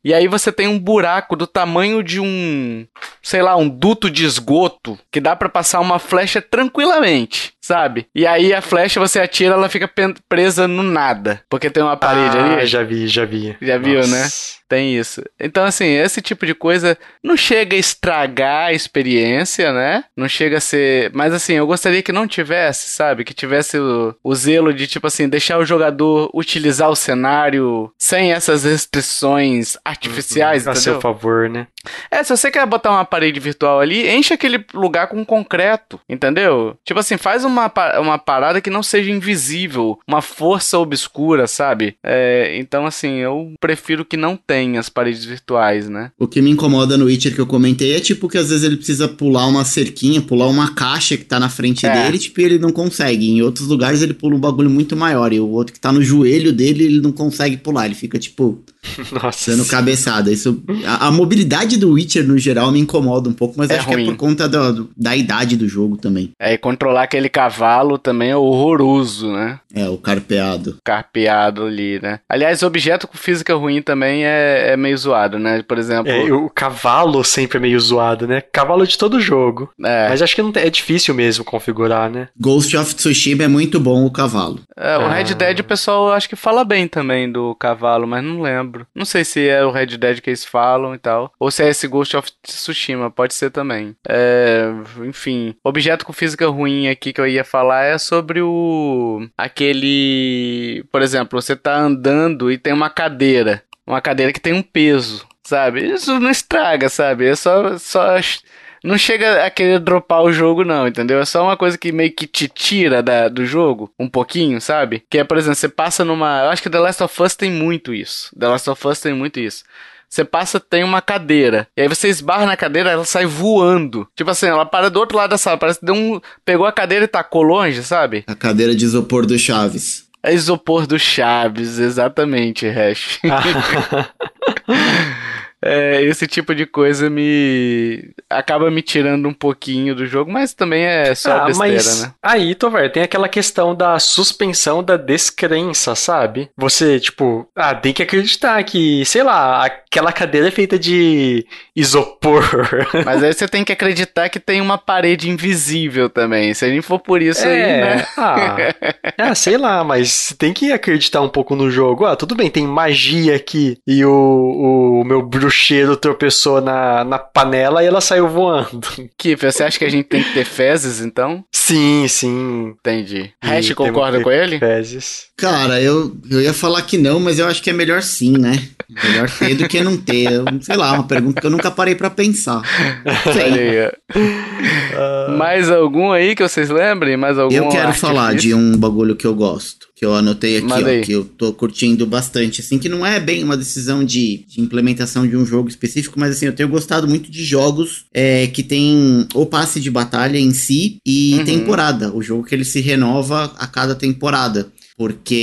E aí você tem um buraco do tamanho de um, sei lá, um duto de esgoto que dá pra passar uma flecha tranquilamente, sabe? E aí a flecha você atira, ela fica presa no nada, porque tem uma parede ah, ali. já vi, já vi. Já viu, Nossa. né? Tem isso. Então, assim, esse tipo de coisa não chega a estragar a experiência, né? Não chega a ser. Mas, assim, eu gostaria que não tivesse, sabe? Que tivesse o, o zelo de, tipo assim, deixar o jogador utilizar o cenário sem essas restrições artificiais, A seu favor, né? É, se você quer botar uma parede virtual ali, enche aquele lugar com concreto, entendeu? Tipo assim, faz uma, pa- uma parada que não seja invisível, uma força obscura, sabe? É, então, assim, eu prefiro que não tenha as paredes virtuais, né? O que me incomoda no Witcher que eu comentei é tipo que às vezes ele precisa pular uma cerquinha, pular uma caixa que tá na frente É. dele, tipo, e ele não consegue. Em outros lugares ele pula um bagulho muito maior, e o outro que tá no joelho dele, ele não consegue pular. Ele fica, tipo, <laughs> Nossa. dando cabeçada. Isso, a, a mobilidade do Witcher, no geral, me incomoda um pouco, mas É acho que ruim. é por conta do- do- da idade do jogo também. É, e controlar aquele cavalo também é horroroso, né? É, o carpeado. Carpeado ali, né? Aliás, objeto com física ruim também é, é meio zoado, né? Por exemplo. É, o cavalo sempre é meio zoado, né? Cavalo de todo jogo. é, Mas acho que não é difícil mesmo configurar, né? Ghost of Tsushima é muito bom o cavalo. É, o Ah. Red Dead o pessoal acho que fala bem também do cavalo, mas não lembro. Não sei se é o Red Dead que eles falam e tal. Ou se é esse Ghost of Tsushima, pode ser também. É, enfim, objeto com física ruim aqui que eu ia falar é sobre o. aquele. Por exemplo, você tá andando e tem uma cadeira. Uma cadeira que tem um peso, sabe? Isso não estraga, sabe? É só. só não chega a querer dropar o jogo, não, entendeu? É só uma coisa que meio que te tira da- do jogo, um pouquinho, sabe? Que é, por exemplo, você passa numa. Eu acho que The Last of Us tem muito isso. The Last of Us tem muito isso. Você passa, tem uma cadeira. E aí você esbarra na cadeira, ela sai voando. Tipo assim, ela para do outro lado da sala. Parece que deu um. Pegou a cadeira e tacou longe, sabe? A cadeira de isopor do Chaves. É isopor do Chaves, exatamente, Hash. <laughs> <laughs> É, esse tipo de coisa me. acaba me tirando um pouquinho do jogo, mas também é só Ah, besteira, mas né? aí, Tovar, tem aquela questão da suspensão da descrença, sabe? Você, tipo, ah, tem que acreditar que, sei lá, aquela cadeira é feita de isopor. <laughs> Mas aí você tem que acreditar que tem uma parede invisível também. Se a gente for por isso aí, É, né? ah, <laughs> ah, sei lá, mas tem que acreditar um pouco no jogo. Ah, tudo bem, tem magia aqui e o, o meu bruxeiro tropeçou na, na panela e ela saiu voando. <laughs> Kiff, você acha que a gente tem que ter fezes, então? Sim, sim. Entendi. Hash concorda que- com ele? Fezes. Cara, eu, eu ia falar que não, mas eu acho que é melhor sim, né? Melhor ter do que não ter. Eu- sei lá, uma pergunta que eu nunca parei pra pensar. <laughs> Olha aí, ó. Mais algum aí que vocês lembrem? Mais algum Eu quero falar de um bagulho que eu gosto, que eu anotei aqui, ó, que eu tô curtindo bastante, assim, que não é bem uma decisão de, de implementação de um jogo específico, mas assim, eu tenho gostado muito de jogos é, que tem o passe de batalha em si e Uhum. temporada, o jogo que ele se renova a cada temporada. Porque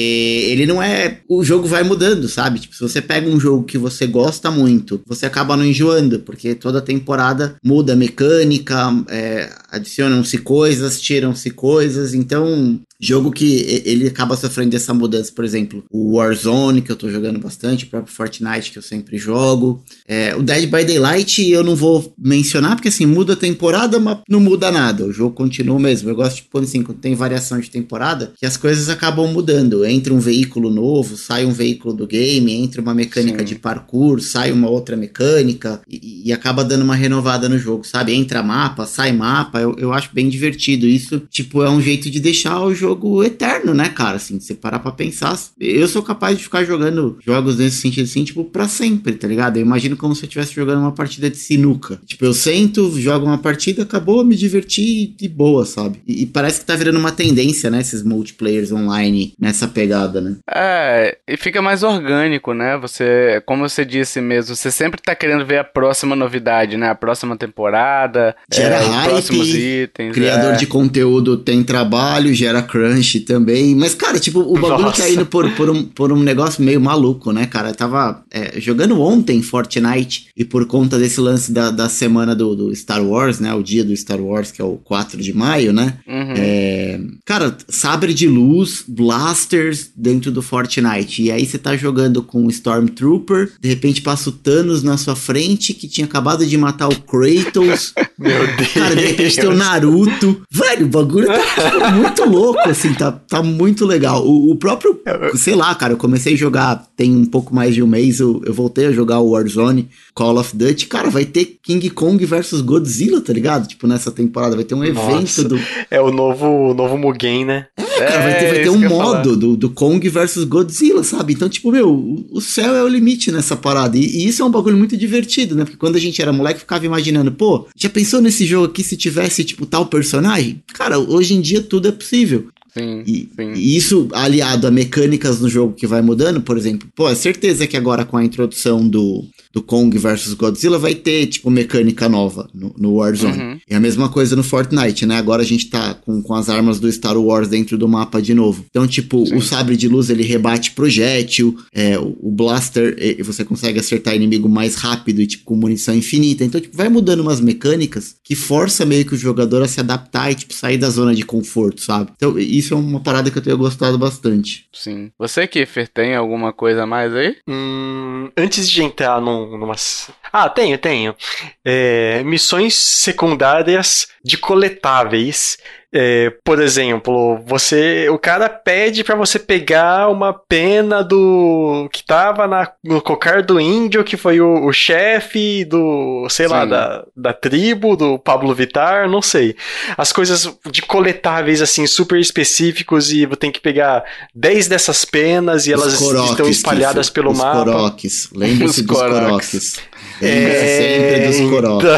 ele não é. O jogo vai mudando, sabe? Tipo, se você pega um jogo que você gosta muito, você acaba não enjoando, porque toda temporada muda a mecânica, é, adicionam-se coisas, tiram-se coisas. Então, Jogo que ele acaba sofrendo dessa mudança, por exemplo, o Warzone, que eu tô jogando bastante, o próprio Fortnite, que eu sempre jogo. É, o Dead by Daylight eu não vou mencionar, porque assim, muda a temporada, mas não muda nada. O jogo continua mesmo. Eu gosto, tipo, assim, quando tem variação de temporada, que as coisas acabam mudando. Entra um veículo novo, sai um veículo do game, entra uma mecânica Sim. de parkour, sai uma outra mecânica, e, e, acaba dando uma renovada no jogo, sabe? Entra mapa, sai mapa, eu, eu acho bem divertido. Isso, tipo, é um jeito de deixar o jogo eterno, né, cara? Assim, você parar pra pensar. Eu sou capaz de ficar jogando jogos nesse sentido assim, tipo, pra sempre, tá ligado? Eu imagino como se eu estivesse jogando uma partida de sinuca. Tipo, eu sento, jogo uma partida, acabou, me diverti de boa, sabe? E, e parece que tá virando uma tendência, né, esses multiplayers online nessa pegada, né? É, e fica mais orgânico, né? Você, como você disse mesmo, você sempre tá querendo ver a próxima novidade, né? A próxima temporada, gera é, hype, próximos itens. Criador é. de conteúdo tem trabalho, gera crunch também. Mas, cara, tipo, o bagulho Nossa. tá indo por, por, um, por um negócio meio maluco, né, cara? Eu tava é, jogando ontem Fortnite e por conta desse lance da, da semana do, do, Star Wars, né? O dia do Star Wars, que é o 4 de maio, né? Uhum. É, cara, sabre de luz, blasters dentro do Fortnite. E aí você tá jogando com o Stormtrooper, de repente passa o Thanos na sua frente, que tinha acabado de matar o Kratos. <laughs> Meu Deus. Cara, de repente tem o Naruto. Velho, o bagulho tá tipo, <laughs> muito louco, assim, tá, tá muito legal. O, o, próprio, sei lá, cara, eu comecei a jogar tem um pouco mais de um mês, eu, eu voltei a jogar o Warzone, Call of Duty. Cara, vai ter King Kong versus Godzilla, tá ligado? Tipo, nessa temporada, vai ter um Nossa, evento do. É o novo, novo Mugen, né? É, cara, vai ter, vai é, ter um modo do, do Kong versus Godzilla, sabe? Então, tipo, meu, o céu é o limite nessa parada. E, e, isso é um bagulho muito divertido, né? Porque quando a gente era moleque, ficava imaginando, pô, já pensou nesse jogo aqui se tivesse, tipo, tal personagem? Cara, hoje em dia tudo é possível. Sim, e, sim. e, isso aliado a mecânicas no jogo que vai mudando, por exemplo, pô, é certeza que agora com a introdução do, do Kong versus Godzilla vai ter, tipo, mecânica nova no, no Warzone. Uhum. E a mesma coisa no Fortnite, né? Agora a gente tá com, com as armas do Star Wars dentro do mapa de novo. Então, tipo, Sim. o sabre de luz ele rebate projétil, é, o, o blaster e você consegue acertar inimigo mais rápido e, tipo, com munição infinita. Então, tipo, vai mudando umas mecânicas que força meio que o jogador a se adaptar e, tipo, sair da zona de conforto, sabe? Então, isso é uma parada que eu tenho gostado bastante. Sim. Você, Kiffer, tem alguma coisa a mais aí? Hum, antes de entrar num numas. Ah, tenho, tenho. É, missões secundárias de coletáveis é, por exemplo, você, o cara pede para você pegar uma pena do que tava na, no cocar do índio, que foi o, o chefe do, sei Sim. lá, da, da tribo do Pablo Vitar, não sei. As coisas de coletáveis assim super específicos e tem que pegar 10 dessas penas e elas coroques, estão espalhadas pelo os mapa. Coroques. Lembre-se dos coroques. É... <laughs> sempre dos coroques.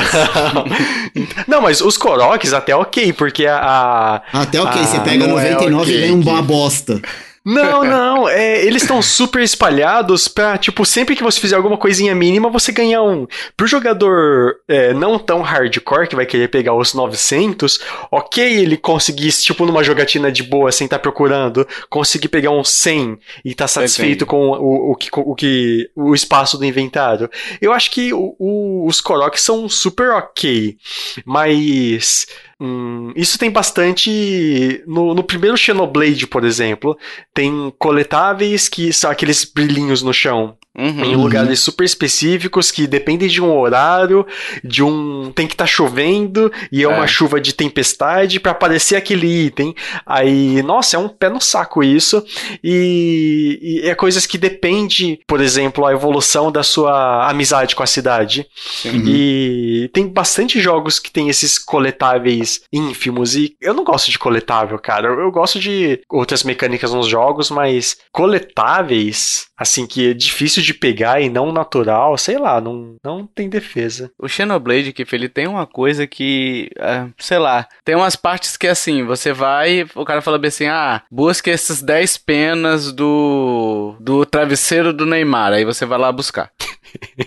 Então... <laughs> não, mas os coroques até ok, porque a, até ok, a... você pega 99 é okay, e ganha uma bosta. Não, não, é, eles estão super espalhados pra, tipo, sempre que você fizer alguma coisinha mínima, você ganhar um. Pro jogador é, não tão hardcore, que vai querer pegar os 900, ok ele conseguir, tipo, numa jogatina de boa, sem estar tá procurando, conseguir pegar um 100 e tá satisfeito com o, o, que, o, que, o espaço do inventário. Eu acho que o, o, os Korok são super ok, mas Hum, isso tem bastante. No, no, primeiro Xenoblade, por exemplo, tem coletáveis que são aqueles brilhinhos no chão. Uhum, em lugares super específicos que dependem de um horário, de um. tem que estar tá chovendo e é, é, uma chuva de tempestade para aparecer aquele item. Aí, nossa, é um pé no saco isso. E, e é coisas que depende, por exemplo, a evolução da sua amizade com a cidade. Uhum. E tem bastante jogos que tem esses coletáveis ínfimos. E eu não gosto de coletável, cara. Eu, eu gosto de outras mecânicas nos jogos, mas coletáveis, assim, que é difícil de de pegar e não natural, sei lá, não, não tem defesa. O Xenoblade, que ele tem uma coisa que, uh, sei lá, tem umas partes que assim, você vai, o cara fala bem assim, ah, busca essas 10 penas do, do travesseiro do Neymar, aí você vai lá buscar.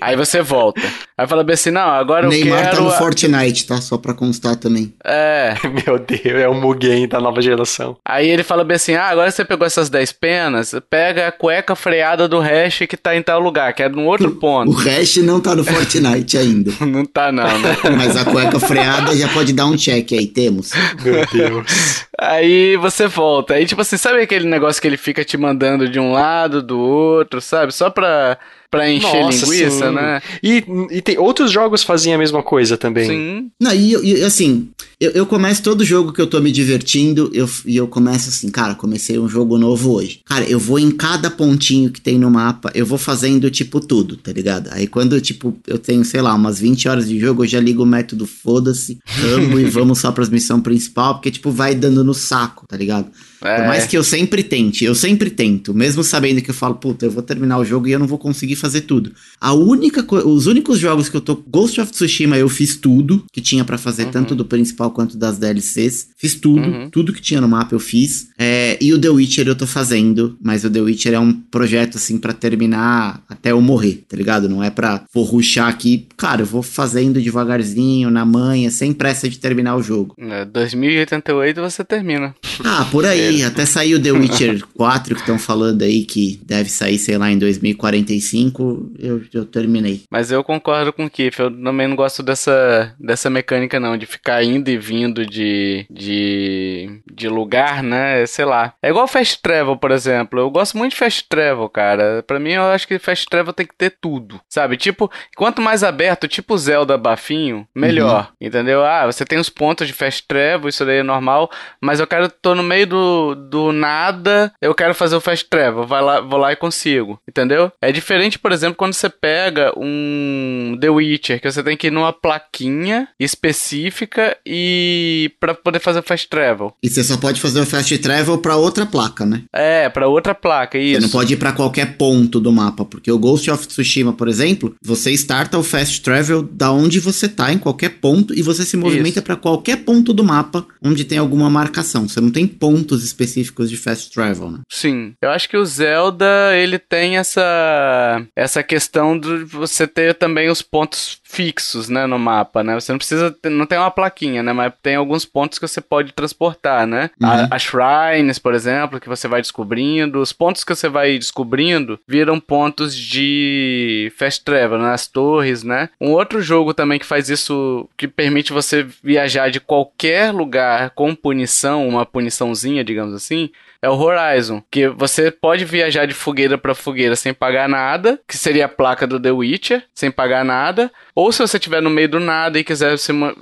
Aí você volta. Aí fala bem assim, não, agora Neymar eu quero... tá no a- Fortnite, tá? Só pra constar também. É, <laughs> Meu Deus, é o Mugen da nova geração. Aí ele fala bem assim: ah, agora você pegou essas 10 penas, pega a cueca freada do hash que tá em tal lugar, que é no outro <laughs> O ponto. Hash não tá no Fortnite ainda. <laughs> Não tá, não, né? Mas a cueca freada já pode dar um check aí, temos. Meu Deus. Aí você volta. Aí, tipo assim, sabe aquele negócio que ele fica te mandando de um lado, do outro, sabe? Só pra, pra encher Nossa, linguiça, sim. né? E, e tem outros jogos fazem a mesma coisa também. Sim. Não, e, e, assim, eu, eu começo todo jogo que eu tô me divertindo eu, e eu começo assim, cara, comecei um jogo novo hoje. Cara, eu vou em cada pontinho que tem no mapa, eu vou fazendo, tipo, tudo, tá ligado? Aí quando, tipo, eu tenho, sei lá, umas 20 horas de jogo, eu já ligo o método foda-se, amo e vamos só pras missão principal, porque, tipo, vai dando no saco, tá ligado? Por É. mais que eu sempre tente, eu sempre tento, mesmo sabendo que eu falo, puta, eu vou terminar o jogo e eu não vou conseguir fazer tudo. A única os únicos jogos que eu tô, Ghost of Tsushima eu fiz tudo que tinha pra fazer, tanto do principal quanto das DLCs. Fiz tudo, Uhum. tudo que tinha no mapa eu fiz. É, e o The Witcher eu tô fazendo, mas o The Witcher é um projeto assim pra terminar até eu morrer, tá ligado? Não é pra vou rushar aqui, cara, eu vou fazendo devagarzinho, na manha, sem pressa de terminar o jogo. É, 2088 você termina. Ah, por aí, até sair o The Witcher <laughs> 4 que estão falando aí que deve sair, sei lá, em 2045, eu, eu terminei. Mas eu concordo com o Kiff, eu também não gosto dessa, dessa mecânica não, de ficar indo e vindo de, de, de lugar, né, sei lá. É igual Fast Travel, por exemplo, eu gosto muito de Fast Travel, cara. Pra mim, eu acho que Fast Travel tem que ter tudo, sabe? Tipo, quanto mais aberto, tipo Zelda Bafinho, melhor, entendeu? Ah, você tem os pontos de Fast Travel, isso daí é normal, mas eu quero, tô no meio do, do nada, eu quero fazer o Fast Travel, vai lá, vou lá e consigo, entendeu? É diferente, por exemplo, quando você pega um The Witcher, que você tem que ir numa plaquinha específica e para poder fazer o Fast Travel. E você só pode fazer o fast travel pra outra placa, né? É, pra outra placa, Você isso. não pode ir pra qualquer ponto do mapa, porque o Ghost of Tsushima, por exemplo, você starta o fast travel da onde você tá, em qualquer ponto, e você se movimenta pra qualquer ponto do mapa onde tem alguma marcação. Você não tem pontos específicos de fast travel, né? Sim, eu acho que o Zelda ele tem essa essa questão de você ter também os pontos fixos, né, no mapa, né? Você não precisa, não tem uma plaquinha, né, mas tem alguns pontos que você pode transportar, né? A- Uhum. As shrines, por exemplo, que você vai descobrindo, os pontos que você vai descobrindo viram pontos de fast travel, né? As torres, né? Um outro jogo também que faz isso, que permite você viajar de qualquer lugar com punição, uma puniçãozinha, digamos assim, é o Horizon, que você pode viajar de fogueira pra fogueira sem pagar nada, que seria a placa do The Witcher, sem pagar nada, ou se você estiver no meio do nada e quiser se, ma-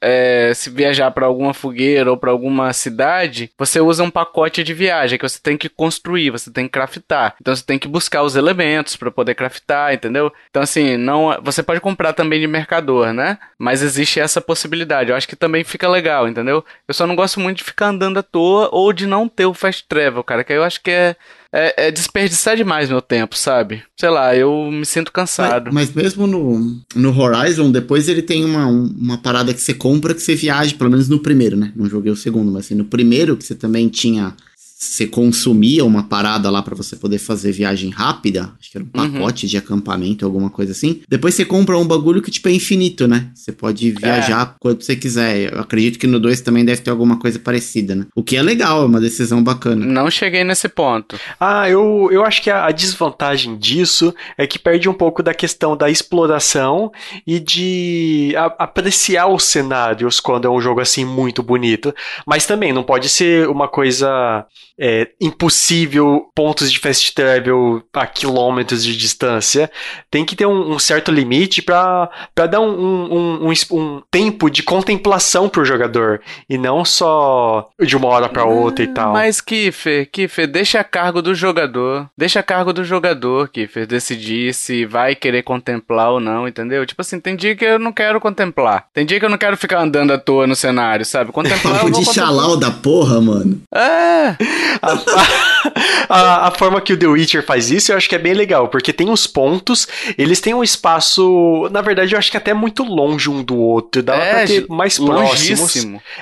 é, se viajar pra alguma fogueira ou pra alguma cidade, você usa um pacote de viagem que você tem que construir, você tem que craftar. Então você tem que buscar os elementos pra poder craftar, entendeu? Então assim, não, você pode comprar também de mercador, né? Mas existe essa possibilidade. Eu acho que também fica legal, entendeu? Eu só não gosto muito de ficar andando à toa ou de não ter o fast travel, cara, que eu acho que é é, é desperdiçar demais meu tempo, sabe? Sei lá, eu me sinto cansado. Mas, mas mesmo no, no Horizon, depois ele tem uma, um- uma parada que você compra que você viaja, pelo menos no primeiro, né? Não joguei o segundo, mas assim, no primeiro que você também tinha. Você consumia uma parada lá pra você poder fazer viagem rápida. Acho que era um Uhum. pacote de acampamento, alguma coisa assim. Depois você compra um bagulho que, tipo, é infinito, né? Você pode viajar quando você quiser. Eu acredito que no 2 também deve ter alguma coisa parecida, né? O que é legal, é uma decisão bacana. Não cheguei nesse ponto. Ah, eu, eu acho que a, a desvantagem disso é que perde um pouco da questão da exploração e de a- apreciar os cenários quando é um jogo assim muito bonito. Mas também não pode ser uma coisa é, impossível, pontos de fast travel a quilômetros de distância. Tem que ter um, um certo limite para dar um, um, um, um tempo de contemplação pro jogador e não só de uma hora para outra e tal. Mas, Kiffer, Kiffer, deixa a cargo do jogador. Deixa a cargo do jogador, Kiffer, decidir se vai querer contemplar ou não, entendeu? Tipo assim, tem dia que eu não quero contemplar. Tem dia que eu não quero ficar andando à toa no cenário, sabe? Contemplar <laughs> eu vou de contemplar. xalau da porra, mano. É, a, a, a, forma que o The Witcher faz isso, eu acho que é bem legal, porque tem os pontos, eles têm um espaço, na verdade, eu acho que até muito longe um do outro, dava é, pra ter mais próximos.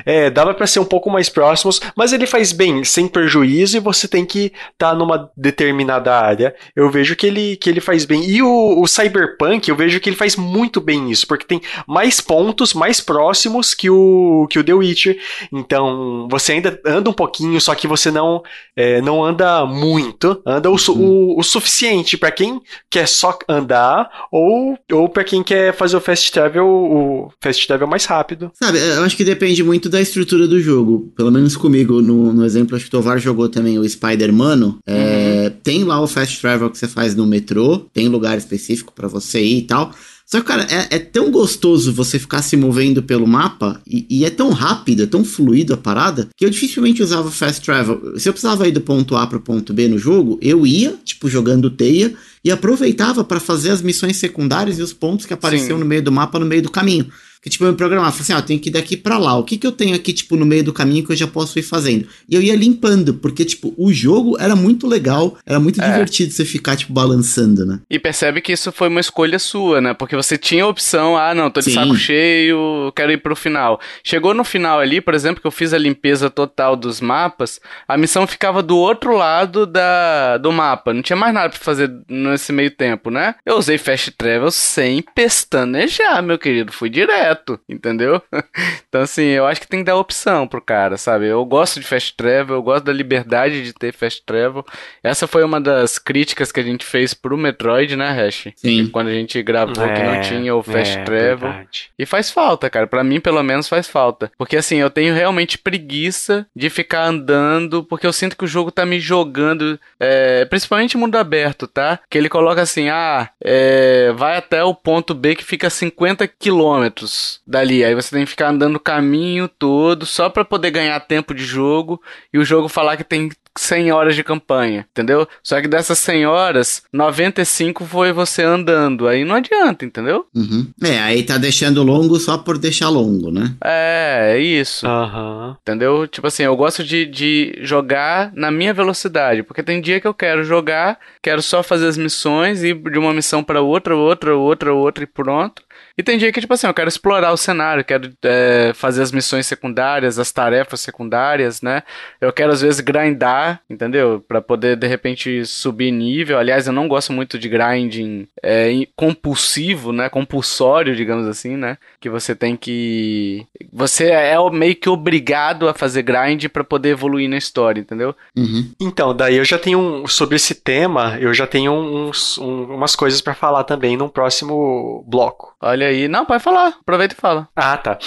É, dava pra ser um pouco mais próximos, mas ele faz bem, sem prejuízo, e você tem que estar tá numa determinada área. Eu vejo que ele, que ele faz bem. E o, o Cyberpunk, eu vejo que ele faz muito bem isso, porque tem mais pontos mais próximos que o, que o The Witcher. Então, você ainda anda um pouquinho, só que você não, é, não anda muito, anda o, uhum. o, o suficiente para quem quer só andar ou, ou para quem quer fazer o fast travel, o fast travel mais rápido. Sabe, eu acho que depende muito da estrutura do jogo. Pelo menos comigo, no, no exemplo, acho que o Tovar jogou também o Spider-Man. É, uhum. Tem lá o fast travel que você faz no metrô, tem lugar específico para você ir e tal. Só que, cara, é, é, tão gostoso você ficar se movendo pelo mapa e, e, é tão rápido, é tão fluido a parada, que eu dificilmente usava fast travel. Se eu precisava ir do ponto A pro ponto B no jogo, eu ia, tipo, jogando teia e aproveitava para fazer as missões secundárias e os pontos que apareciam Sim. no meio do mapa no meio do caminho. Que, tipo, eu me programava, assim, ó, tenho que ir daqui para lá. O que que eu tenho aqui, tipo, no meio do caminho que eu já posso ir fazendo? E eu ia limpando, porque, tipo, o jogo era muito legal, era muito é. divertido você ficar, tipo, balançando, né? E percebe que isso foi uma escolha sua, né? Porque você tinha a opção, ah, não, tô de Sim. saco cheio, quero ir pro final. Chegou no final ali, por exemplo, que eu fiz a limpeza total dos mapas, a missão ficava do outro lado da, do mapa. Não tinha mais nada pra fazer nesse meio tempo, né? Eu usei Fast Travel sem pestanejar, meu querido. Fui direto direto, entendeu? <laughs> então, assim, eu acho que tem que dar opção pro cara, sabe? Eu gosto de fast travel, eu gosto da liberdade de ter fast travel. Essa foi uma das críticas que a gente fez pro Metroid, né, Hash? Sim. Quando a gente gravou é, que não é, tinha o fast é, travel. Verdade. E faz falta, cara. Para mim, pelo menos, faz falta. Porque, assim, eu tenho realmente preguiça de ficar andando, porque eu sinto que o jogo tá me jogando, é, principalmente mundo aberto, tá? Que ele coloca assim, ah, é, vai até o ponto B que fica 50 quilômetros dali. Aí você tem que ficar andando o caminho todo só para poder ganhar tempo de jogo e o jogo falar que tem 100 horas de campanha, entendeu? Só que dessas 100 horas, 95 foi você andando. Aí não adianta, entendeu? Uhum. É, aí tá deixando longo só por deixar longo, né? É, é isso. Uhum. Entendeu? Tipo assim, eu gosto de, de jogar na minha velocidade, porque tem dia que eu quero jogar, quero só fazer as missões, ir de uma missão para outra, outra, outra, outra e pronto. E tem dia que, tipo assim, eu quero explorar o cenário, quero é, fazer as missões secundárias, as tarefas secundárias, né? Eu quero, às vezes, grindar, entendeu? Para poder, de repente, subir nível. Aliás, eu não gosto muito de grinding é, compulsivo, né? Compulsório, digamos assim, né? Que você tem que. Você é meio que obrigado a fazer grind para poder evoluir na história, entendeu? Uhum. Então, daí eu já tenho. Um, sobre esse tema, eu já tenho uns, um, umas coisas para falar também num próximo bloco. Olha aí. Não, pode falar. Aproveita e fala. Ah, tá.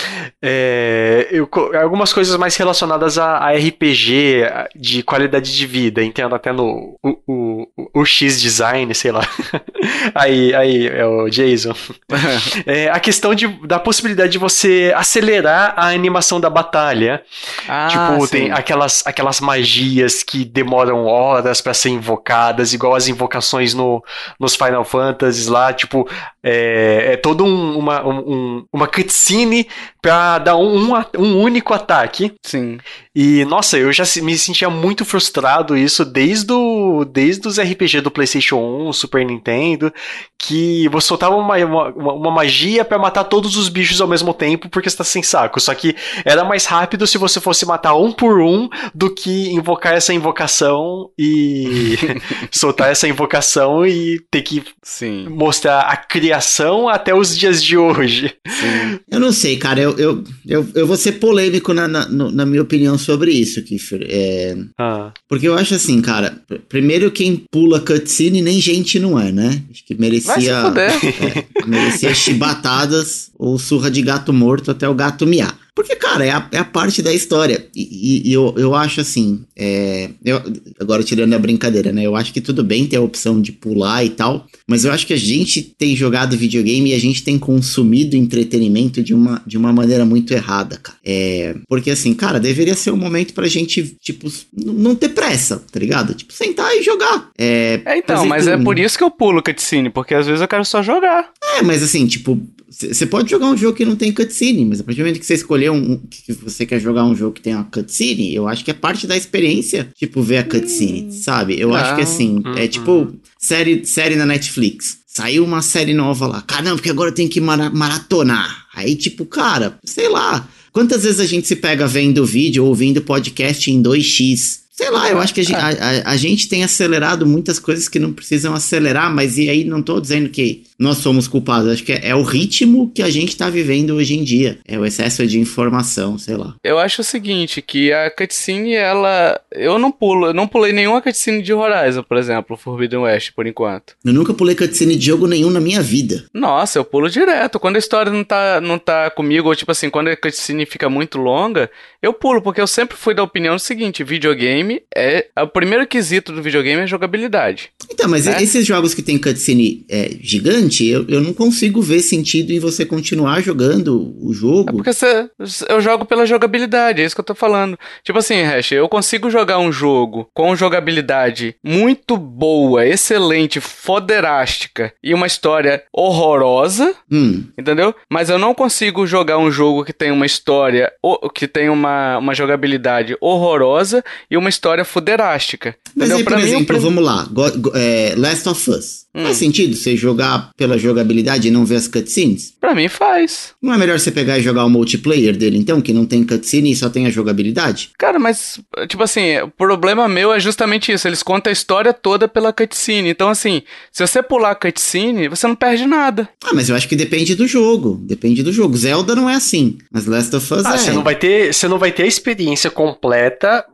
É, eu, algumas coisas mais relacionadas a, a, RPG de qualidade de vida. Entendo até no o, o, o X Design, sei lá. <laughs> aí, aí, é o Jason. <laughs> é, a questão de, da possibilidade de você acelerar a animação da batalha. Ah, tipo, sim. tem aquelas, aquelas magias que demoram horas para ser invocadas, igual as invocações no, nos Final Fantasies lá. Tipo, é, é todo um, uma, um, uma cutscene pra dar um, um único ataque. Sim. E, nossa, eu já me sentia muito frustrado isso desde, o, desde os RPG do PlayStation 1, Super Nintendo, que você soltava uma, uma, uma magia para matar todos os bichos ao mesmo tempo porque está sem saco. Só que era mais rápido se você fosse matar um por um do que invocar essa invocação e <laughs> soltar essa invocação e ter que Sim. mostrar a criação até os dias de hoje. Sim. Eu não sei, cara. Eu, eu, eu, eu vou ser polêmico na, na, na minha opinião sobre isso, Kiffer. É... Ah. Porque eu acho assim, cara. Primeiro, quem pula cutscene nem gente não é, né? Acho que merecia. É, merecia chibatadas ou surra de gato morto até o gato miar. Porque, cara, é a, é a parte da história. E, e, eu, eu acho assim. É, eu, agora tirando a brincadeira, né? Eu acho que tudo bem ter a opção de pular e tal. Mas eu acho que a gente tem jogado videogame e a gente tem consumido entretenimento de uma, de uma maneira muito errada, cara. É, porque assim, cara, deveria ser um momento pra gente, tipo, não ter pressa, tá ligado? Tipo, sentar e jogar. É, é então, mas tudo. é por isso que eu pulo cutscene, porque às vezes eu quero só jogar. É, mas assim, tipo, você pode jogar um jogo que não tem cutscene, mas a partir do momento que você escolher um, que você quer jogar um jogo que tem uma cutscene, eu acho que é parte da experiência, tipo, ver a cutscene, hum, sabe? Eu acho que assim, é tipo série, série na Netflix. Saiu uma série nova lá. Caramba, porque agora eu tenho que maratonar. Aí, tipo, cara, sei lá. Quantas vezes a gente se pega vendo vídeo ou ouvindo podcast em 2x? Sei lá, eu acho que a gente, a, a, a gente, tem acelerado muitas coisas que não precisam acelerar, mas e aí não tô dizendo que nós somos culpados. Acho que é, é o ritmo que a gente tá vivendo hoje em dia. É o excesso de informação, sei lá. Eu acho o seguinte, que a cutscene, ela... Eu não pulo, eu não pulei nenhuma cutscene de Horizon, por exemplo, Forbidden West, por enquanto. Eu nunca pulei cutscene de jogo nenhum na minha vida. Nossa, eu pulo direto. Quando a história não tá, não tá comigo, ou tipo assim, quando a cutscene fica muito longa, eu pulo, porque eu sempre fui da opinião do seguinte, videogame é... O primeiro quesito do videogame é jogabilidade. Então, mas né? esses jogos que tem cutscene é, gigante, eu, eu não consigo ver sentido em você continuar jogando o jogo. É porque você, eu jogo pela jogabilidade, é isso que eu tô falando. Tipo assim, Hash, eu consigo jogar um jogo com jogabilidade muito boa, excelente, foderástica e uma história horrorosa, hum. entendeu? Mas eu não consigo jogar um jogo que tem uma história, que tem uma, uma jogabilidade horrorosa e uma história foderástica. Mas aí, por mim, exemplo, vamos lá, Go, Go, é, Last of Us. Hum. Faz sentido você jogar pela jogabilidade e não ver as cutscenes? Pra mim faz. Não é melhor você pegar e jogar o multiplayer dele, então, que não tem cutscene e só tem a jogabilidade? Cara, mas, tipo assim, o problema meu é justamente isso. Eles contam a história toda pela cutscene. Então, assim, se você pular a cutscene, você não perde nada. Ah, mas eu acho que depende do jogo. Depende do jogo. Zelda não é assim. Mas Last of Us ah, é. Você não vai ter, você não vai ter a experiência completa,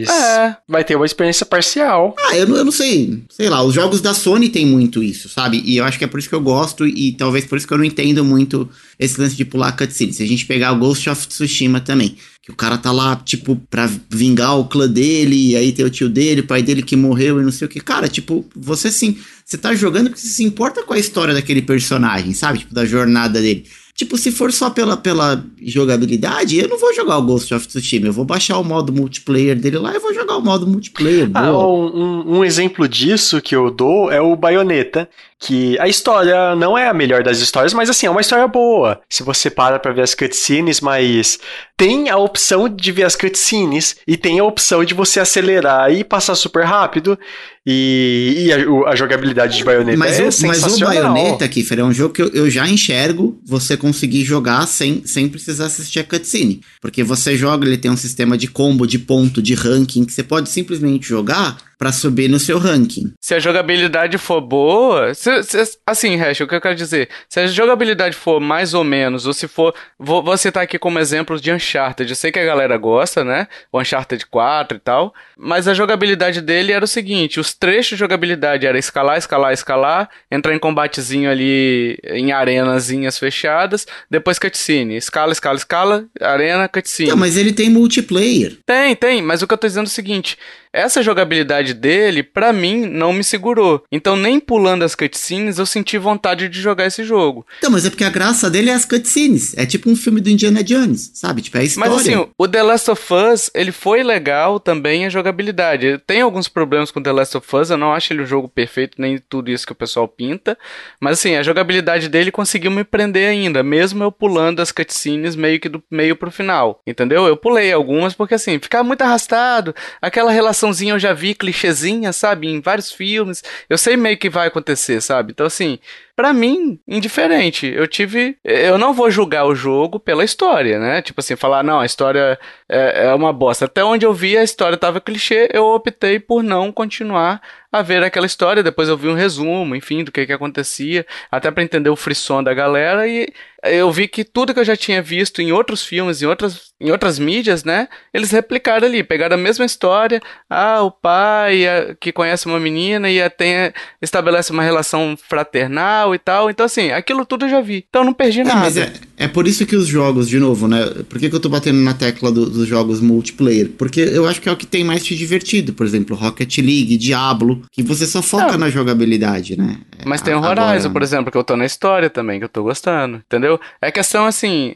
mas é. vai ter uma experiência parcial. Ah, eu, eu não sei. Sei lá, os jogos da Sony tem muito isso, sabe? E eu acho que é por isso que eu gosto e talvez por isso que eu não entendo muito esse lance de pular cutscene. Se a gente pegar o Ghost of Tsushima também, que o cara tá lá, tipo, pra vingar o clã dele, e aí tem o tio dele, o pai dele que morreu e não sei o que. Cara, tipo, você sim, você tá jogando porque você se importa com a história daquele personagem, sabe? Tipo, da jornada dele. Tipo, se for só pela, pela jogabilidade, eu não vou jogar o Ghost of Tsushima. Eu vou baixar o modo multiplayer dele lá e vou jogar o modo multiplayer. Ah, um, um, exemplo disso que eu dou é o Bayonetta, que a história não é a melhor das histórias, mas assim, é uma história boa. Se você para pra ver as cutscenes, mas tem a opção de ver as cutscenes e tem a opção de você acelerar e passar super rápido. E, e a, a, jogabilidade de Bayonetta mas é o, sensacional. Mas o Bayonetta, Kiffer, é um jogo que eu, eu, já enxergo você conseguir jogar sem, sem precisar assistir a cutscene. Porque você joga, ele tem um sistema de combo, de ponto, de ranking, que você pode simplesmente jogar para subir no seu ranking. Se a jogabilidade for boa, se, se, assim, Hash, o que eu quero dizer, se a jogabilidade for mais ou menos, ou se for, vou, vou citar aqui como exemplo de Uncharted, eu sei que a galera gosta, né, o Uncharted 4 e tal, mas a jogabilidade dele era o seguinte, os trechos de jogabilidade era escalar, escalar, escalar, entrar em combatezinho ali em arenazinhas fechadas, depois cutscene, escala, escala, escala, arena, cutscene. Não, mas ele tem multiplayer. Tem, tem, mas o que eu tô dizendo é o seguinte, essa jogabilidade dele, para mim, não me segurou. Então, nem pulando as cutscenes, eu senti vontade de jogar esse jogo. Então, mas é porque a graça dele é as cutscenes. É tipo um filme do Indiana Jones, sabe? Tipo, é a história. Mas assim, o The Last of Us, ele foi legal também a jogabilidade. Tem alguns problemas com The Last of Us, eu não acho ele o jogo perfeito, nem tudo isso que o pessoal pinta. Mas assim, a jogabilidade dele conseguiu me prender ainda, mesmo eu pulando as cutscenes meio que do meio pro final. Entendeu? Eu pulei algumas porque assim, ficar muito arrastado, aquela relação eu já vi clichêzinha, sabe? Em vários filmes. Eu sei meio que vai acontecer, sabe? Então, assim, para mim, indiferente. Eu tive. Eu não vou julgar o jogo pela história, né? Tipo assim, falar, não, a história é, é uma bosta. Até onde eu vi a história tava clichê, eu optei por não continuar a ver aquela história. Depois eu vi um resumo, enfim, do que que acontecia, até para entender o frisson da galera. E eu vi que tudo que eu já tinha visto em outros filmes, em outras, em outras mídias, né? Eles replicaram ali, pegaram a mesma história. Ah, o pai que conhece uma menina e tem, estabelece uma relação fraternal e tal. Então, assim, aquilo tudo eu já vi. Então, eu não perdi é, nada. Mas é, é por isso que os jogos, de novo, né? Por que, que eu tô batendo na tecla do, dos jogos multiplayer? Porque eu acho que é o que tem mais te divertido. Por exemplo, Rocket League, Diablo, que você só foca é. na jogabilidade, né? Mas tem o Horizon, Agora... por exemplo, que eu tô na história também, que eu tô gostando, entendeu? É questão assim,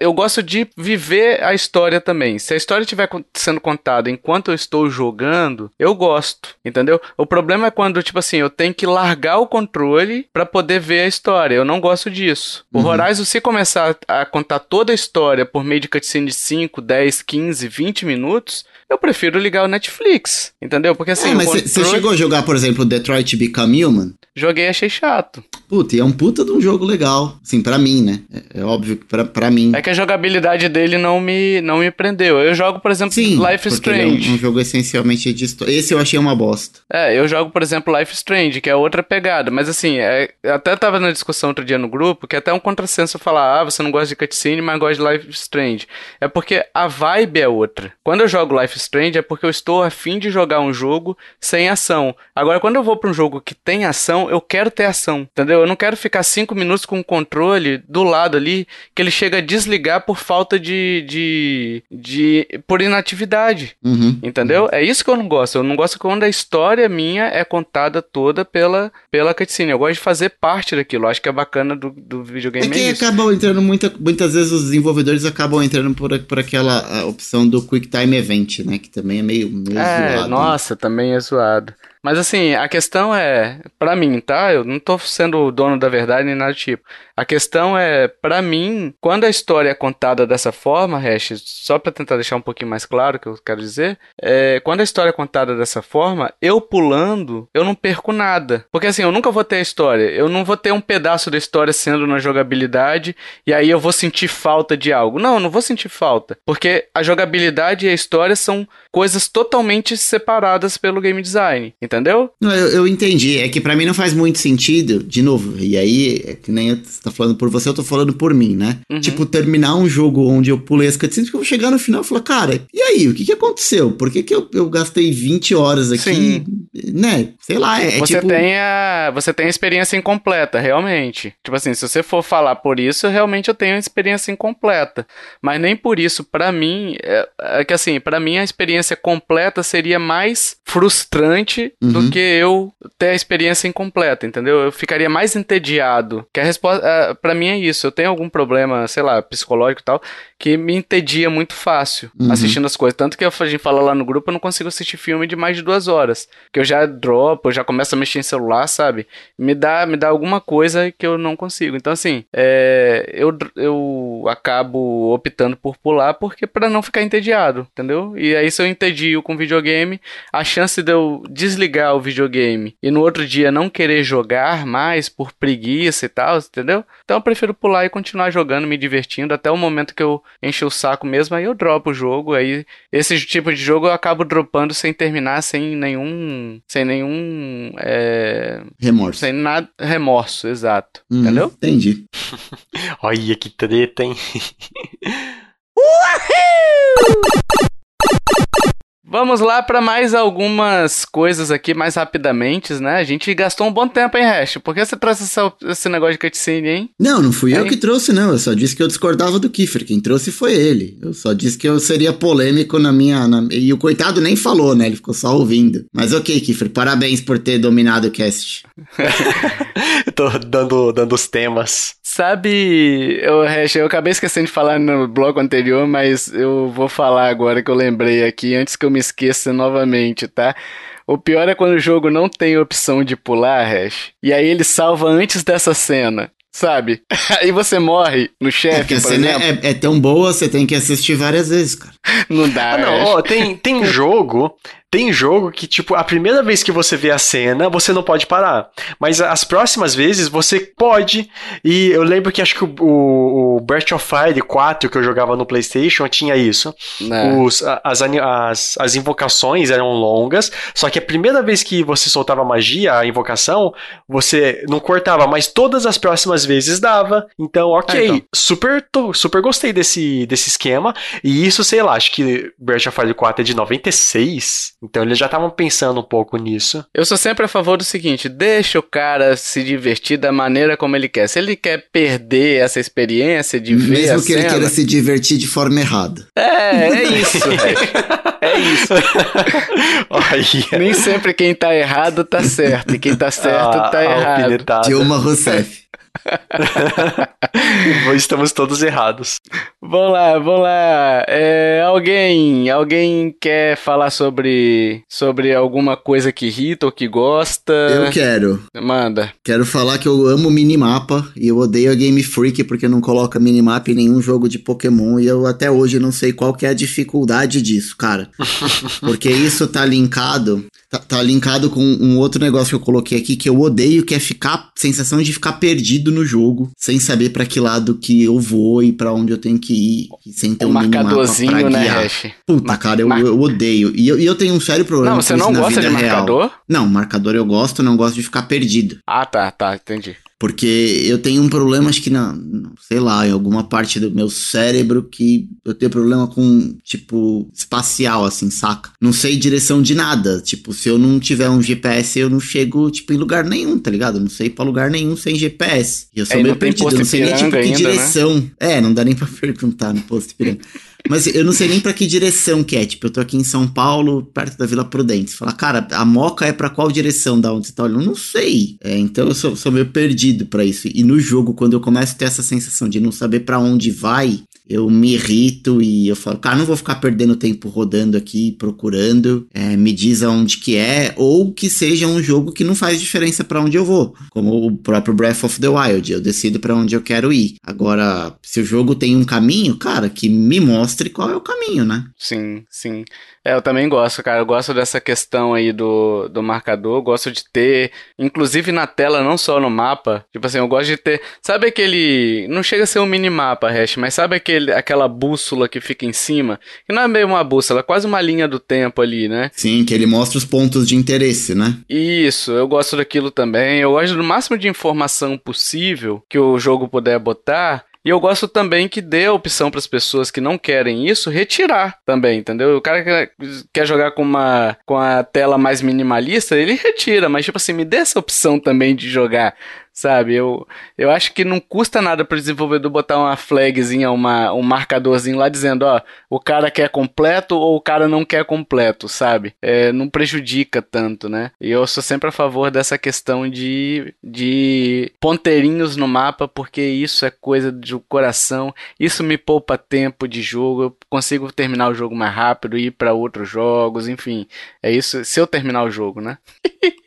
eu gosto de viver a história também. Se a história estiver sendo contada enquanto eu estou jogando, eu gosto, entendeu? O problema é quando, tipo assim, eu tenho que largar o controle para poder ver a história. Eu não gosto disso. O Uhum. Horizon, se começar a contar toda a história por meio de cutscene de 5, 10, 15, 20 minutos, eu prefiro ligar o Netflix. Entendeu? Porque assim, é, mas você controle- chegou a jogar, por exemplo, Detroit Become Human? joguei e achei chato. Puta, e é um puta de um jogo legal. Assim, pra mim, né? É, é óbvio que pra, pra mim. É que a jogabilidade dele não me, não me prendeu. Eu jogo, por exemplo, Sim, Life ele é Strange. um, um jogo essencialmente de história. Esse eu achei uma bosta. É, eu jogo, por exemplo, Life Strange, que é outra pegada. Mas assim, é, até tava na discussão outro dia no grupo, que é até um contrassenso falar, ah, você não gosta de cutscene, mas gosta de Life Strange. É porque a vibe é outra. Quando eu jogo Life is Strange é porque eu estou afim de jogar um jogo sem ação. Agora, quando eu vou pra um jogo que tem ação, eu quero ter ação, entendeu? Eu não quero ficar cinco minutos com o controle do lado ali, que ele chega a desligar por falta de... de, de por inatividade. Uhum. Entendeu? É isso que eu não gosto. Eu não gosto quando a história minha é contada toda pela, pela cutscene. Eu gosto de fazer parte daquilo. Eu acho que é bacana do, do videogame É que é acabam entrando muita, muitas vezes os desenvolvedores acabam entrando por, por aquela opção do Quick Time Event, né? Que também é meio, meio É, zoado. nossa, também é zoado. Mas assim, a questão é, pra mim, tá? Eu não tô sendo o dono da verdade nem nada do tipo. A questão é, pra mim, quando a história é contada dessa forma, Hash, só pra tentar deixar um pouquinho mais claro o que eu quero dizer, é, quando a história é contada dessa forma, eu pulando, eu não perco nada. Porque assim, eu nunca vou ter a história, eu não vou ter um pedaço da história sendo na jogabilidade e aí eu vou sentir falta de algo. Não, eu não vou sentir falta, porque a jogabilidade e a história são coisas totalmente separadas pelo game design, entendeu? Não, eu, eu entendi. É que pra mim não faz muito sentido, de novo, e aí, é que nem eu- você tá falando por você, eu tô falando por mim, né? Uhum. Tipo, terminar um jogo onde eu pulei as cutscenes, porque eu vou chegar no final e falar, cara, e aí, o que que aconteceu? Por que que eu, eu gastei 20 horas aqui? Sim. Né? Sei lá, é, é você tipo... tem a você tem a experiência incompleta, realmente. Tipo assim, se você for falar por isso, realmente eu tenho a experiência incompleta. Mas nem por isso, pra mim, é, é que assim, pra mim a experiência completa seria mais frustrante Uhum. do que eu ter a experiência incompleta, entendeu? Eu ficaria mais entediado. Que a resposta, para mim é isso. Eu tenho algum problema, sei lá, psicológico e tal, que me entedia muito fácil Uhum. assistindo as coisas. Tanto que a gente fala lá no grupo, eu não consigo assistir filme de mais de duas horas. Que eu já dropo, eu já começo a mexer em celular, sabe? Me dá, me dá alguma coisa que eu não consigo. Então, assim, é, eu, eu acabo optando por pular porque para não ficar entediado, entendeu? E aí, se eu entedio com videogame, a chance de eu desligar o videogame e no outro dia não querer jogar mais por preguiça e tal, entendeu? Então eu prefiro pular e continuar jogando, me divertindo até o momento que eu encher o saco mesmo, aí eu dropo o jogo, aí esse tipo de jogo eu acabo dropando sem terminar, sem nenhum, sem nenhum, é, Remorso. sem nada, remorso, exato, Uhum, entendeu? Entendi. <laughs> Olha que treta, hein? Vamos lá para mais algumas coisas aqui, mais rapidamente, né? A gente gastou um bom tempo, hein, Hash? Por que você trouxe essa- esse negócio de cutscene, hein? Não, não fui eu que trouxe, não. Eu só disse que eu discordava do Kiefer. Quem trouxe foi ele. Eu só disse que eu seria polêmico na minha. na- E o coitado nem falou, né? Ele ficou só ouvindo. Mas ok, Kiefer, parabéns por ter dominado o cast. <laughs> Tô dando, dando os temas. Sabe, eu, Hash, eu acabei esquecendo de falar no bloco anterior, mas eu vou falar agora que eu lembrei aqui, antes que eu me esqueça novamente, tá? O pior é quando o jogo não tem opção de pular, Hash, e aí ele salva antes dessa cena, sabe? <laughs> Aí você morre no É, chefe, porque a por cena é, é tão boa, você tem que assistir várias vezes, cara. Não dá, Ah, não, ó, tem, tem jogo. Tem jogo que, tipo, a primeira vez que você vê a cena, você não pode parar. Mas as próximas vezes você pode. E eu lembro que acho que o, o, o Breath of Fire 4 que eu jogava no PlayStation tinha isso. Né? Os, as, as, as invocações eram longas, só que a primeira vez que você soltava magia, a invocação, você não cortava, mas todas as próximas vezes dava. Então, ok, Ah, então. Super, tô- super gostei desse, desse esquema. E isso, sei lá, acho que Breath of Fire 4 é de 96, então eles já estavam pensando um pouco nisso. Eu sou sempre a favor do seguinte: deixa o cara se divertir da maneira como ele quer. Se ele quer perder essa experiência de ver a Mesmo que ele cena, queira se divertir de forma errada. é, é <laughs> isso. É isso. Olha. Nem sempre quem tá errado tá certo, e quem tá certo Ah, tá errado. Dilma Rousseff. <laughs> Estamos todos errados. Vamos lá, vamos lá. É, alguém, alguém quer falar sobre, sobre alguma coisa que irrita ou que gosta? Eu quero. Manda. Quero falar que eu amo minimapa e eu odeio a Game Freak porque não coloca minimapa em nenhum jogo de Pokémon e eu até hoje não sei qual que é a dificuldade disso, cara. <laughs> porque isso tá linkado Tá, tá, linkado com um outro negócio que eu coloquei aqui que eu odeio, que é ficar sensação de ficar perdido no jogo, sem saber para que lado que eu vou e para onde eu tenho que ir, sem ter um, um marcadorzinho, né. Hash? Puta, Mar cara, eu, Mar... eu, odeio. E eu, e eu tenho um sério problema não, você não gosta de marcador? Real. Não, marcador eu gosto, não gosto de ficar perdido. Ah, tá, tá, entendi. Porque eu tenho um problema, acho que na, sei lá, em alguma parte do meu cérebro que eu tenho problema com, tipo, espacial, assim, saca? Não sei direção de nada. Tipo, se eu não tiver um GPS, eu não chego, tipo, em lugar nenhum, tá ligado? Eu não sei ir pra lugar nenhum sem GPS. E eu sou é, meio perdido, eu não sei nem, tipo, que ainda, né? direção. Né? É, não dá nem pra <laughs> perguntar no posto Piranga. Mas eu não sei nem para que direção que é. Tipo, eu tô aqui em São Paulo, perto da Vila Prudente. Fala, cara, a Moca é para qual direção da onde você tá olhando? Eu não sei. É, então eu sou, sou meio perdido para isso. E no jogo, quando eu começo a ter essa sensação de não saber para onde vai, eu me irrito e eu falo, cara, não vou ficar perdendo tempo rodando aqui, procurando, é, me diz aonde que é, ou que seja um jogo que não faz diferença para onde eu vou, como o próprio Breath of the Wild, eu decido para onde eu quero ir. Agora, se o jogo tem um caminho, cara, que me mostre qual é o caminho, né? Sim, sim. É, eu também gosto, cara. Eu gosto dessa questão aí do, do marcador. Eu gosto de ter, inclusive na tela, não só no mapa. Tipo assim, eu gosto de ter. Sabe aquele. Não chega a ser um minimapa, Hash, mas sabe aquele, aquela bússola que fica em cima? Que não é meio uma bússola, é quase uma linha do tempo ali, né? Sim, que ele mostra os pontos de interesse, né? Isso, eu gosto daquilo também. Eu gosto do máximo de informação possível que o jogo puder botar. E eu gosto também que dê a opção para as pessoas que não querem isso retirar também, entendeu? O cara que quer jogar com uma com a tela mais minimalista, ele retira, mas tipo assim, me dê essa opção também de jogar Sabe, eu, eu acho que não custa nada para o desenvolvedor botar uma flagzinha, uma, um marcadorzinho lá dizendo, ó, o cara quer completo ou o cara não quer completo, sabe? É, não prejudica tanto, né? E eu sou sempre a favor dessa questão de, de ponteirinhos no mapa, porque isso é coisa do coração, isso me poupa tempo de jogo, eu consigo terminar o jogo mais rápido, ir para outros jogos, enfim. É isso, se eu terminar o jogo, né? <laughs>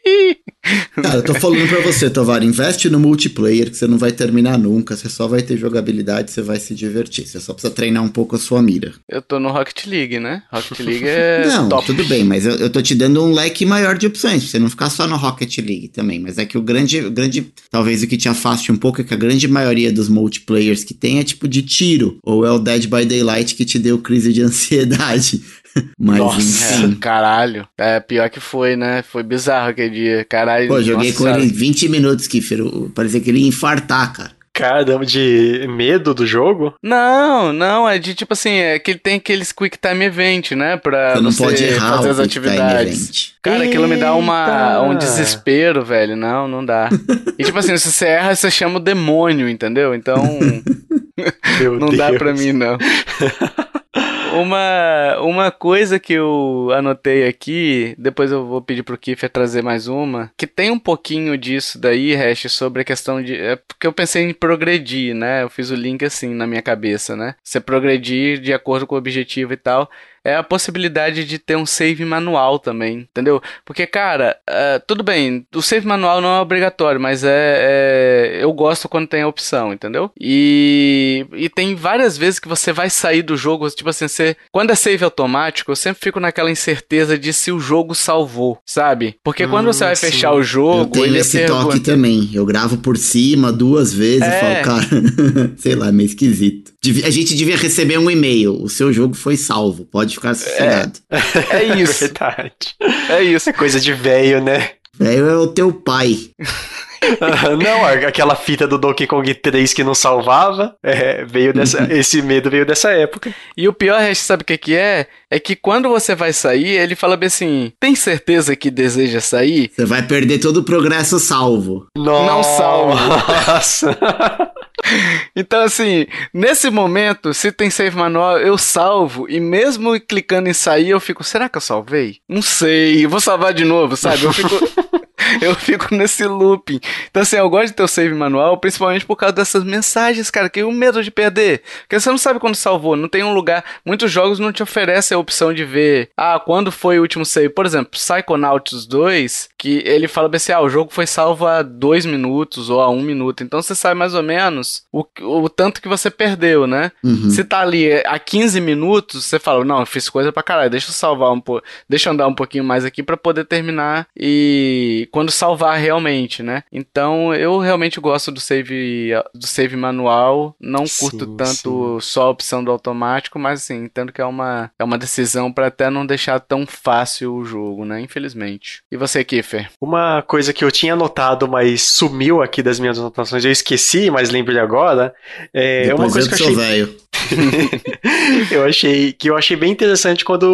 Cara, eu tô falando pra você, Tovar, investe no multiplayer que você não vai terminar nunca, você só vai ter jogabilidade, você vai se divertir. Você só precisa treinar um pouco a sua mira. Eu tô no Rocket League, né? Rocket League é. <laughs> não, top. tudo bem, mas eu, eu tô te dando um leque maior de opções, pra você não ficar só no Rocket League também. Mas é que o grande, o grande. Talvez o que te afaste um pouco é que a grande maioria dos multiplayers que tem é tipo de tiro. Ou é o Dead by Daylight que te deu crise de <laughs> ansiedade. <laughs> Mas Nossa, enfim. caralho. É pior que foi, né? Foi bizarro aquele dia. Caralho. Pô, joguei com ele 20 minutos, Kiffer. Parecia que ele ia infartar, cara. Caramba, de medo do jogo? Não, não, é de tipo assim, é que ele tem aqueles quick time event, né? Pra você, não você pode errar fazer as atividades. Cara, aquilo me dá uma, um desespero, velho. Não, não dá. e tipo assim, se você erra, você chama o demônio, entendeu? Então. <laughs> <laughs> não Deus. dá pra mim, não. Uma, uma coisa que eu anotei aqui, depois eu vou pedir pro Kiffer trazer mais uma, que tem um pouquinho disso daí, Hash, sobre a questão de. É porque eu pensei em progredir, né? Eu fiz o link assim na minha cabeça, né? Você progredir de acordo com o objetivo e tal é a possibilidade de ter um save manual também, entendeu? Porque, cara, uh, tudo bem, o save manual não é obrigatório, mas é, é, eu gosto quando tem a opção, entendeu? E, e tem várias vezes que você vai sair do jogo, tipo assim, você, quando é save automático, eu sempre fico naquela incerteza de se o jogo salvou, sabe? Porque quando você vai sim. fechar o jogo, eu tenho esse pergunta... toque também. Eu gravo por cima duas vezes é... e falo, cara, <laughs> sei lá, é meio esquisito. A gente devia receber um e-mail. O seu jogo foi salvo. Pode ficar sossegado. É, é isso. <laughs> Verdade. É isso. É coisa de velho, né? Velho é o teu pai. <laughs> não, aquela fita do Donkey Kong 3 que não salvava, é, veio dessa, esse medo veio dessa época. E o pior, sabe o que, que é? É que quando você vai sair, ele fala bem assim: tem certeza que deseja sair? Você vai perder todo o progresso salvo. Nossa. Não salvo. Nossa. <laughs> Então, assim, nesse momento, se tem save manual, eu salvo. E mesmo clicando em sair, eu fico, será que eu salvei? Não sei, vou salvar de novo, sabe? Eu fico. <laughs> <laughs> eu fico nesse looping. Então, assim, eu gosto de ter o save manual, principalmente por causa dessas mensagens, cara, que o medo de perder. Porque você não sabe quando salvou, não tem um lugar. Muitos jogos não te oferecem a opção de ver, ah, quando foi o último save. Por exemplo, Psychonauts 2, que ele fala assim, ah, o jogo foi salvo há 2 minutos ou a 1 um minuto. Então você sabe mais ou menos o, o tanto que você perdeu, né? Uhum. Se tá ali a 15 minutos, você fala, não, eu fiz coisa pra caralho, deixa eu salvar um pouco, deixa eu andar um pouquinho mais aqui para poder terminar e quando salvar realmente, né? Então eu realmente gosto do save do save manual, não curto sim, tanto sim. só a opção do automático, mas assim, entendo que é uma é uma decisão para até não deixar tão fácil o jogo, né? Infelizmente. E você, Kiffer? Uma coisa que eu tinha anotado, mas sumiu aqui das minhas anotações, eu esqueci, mas lembrei agora. É Depois uma coisa que eu achei velho. <laughs> eu achei que eu achei bem interessante quando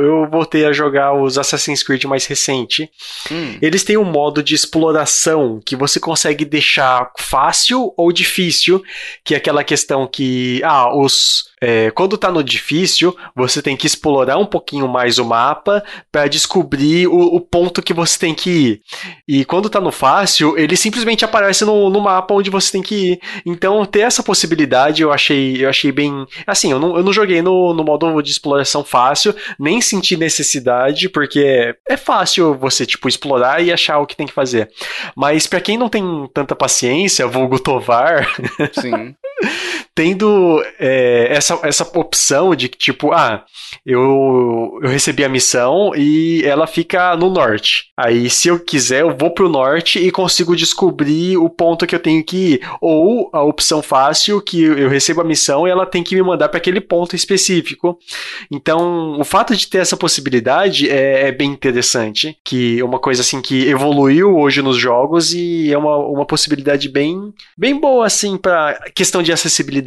eu voltei a jogar os Assassin's Creed mais recente. Hum. Eles têm um modo de exploração que você consegue deixar fácil ou difícil, que é aquela questão que ah, os é, quando tá no difícil, você tem que explorar um pouquinho mais o mapa para descobrir o, o, ponto que você tem que ir. E quando tá no fácil, ele simplesmente aparece no, no mapa onde você tem que ir. Então, ter essa possibilidade eu achei, eu achei bem. Assim, eu não, eu não joguei no, no modo de exploração fácil, nem senti necessidade, porque é fácil você, tipo, explorar e achar o que tem que fazer. Mas para quem não tem tanta paciência, vulgo Tovar. Sim. <laughs> tendo é, essa, essa opção de que, tipo, ah, eu, eu recebi a missão e ela fica no norte. Aí, se eu quiser, eu vou pro norte e consigo descobrir o ponto que eu tenho que ir. Ou a opção fácil, que eu recebo a missão e ela tem que me mandar para aquele ponto específico. Então, o fato de ter essa possibilidade é, é bem interessante. Que é uma coisa assim que evoluiu hoje nos jogos e é uma, uma possibilidade bem, bem boa, assim, para questão de acessibilidade.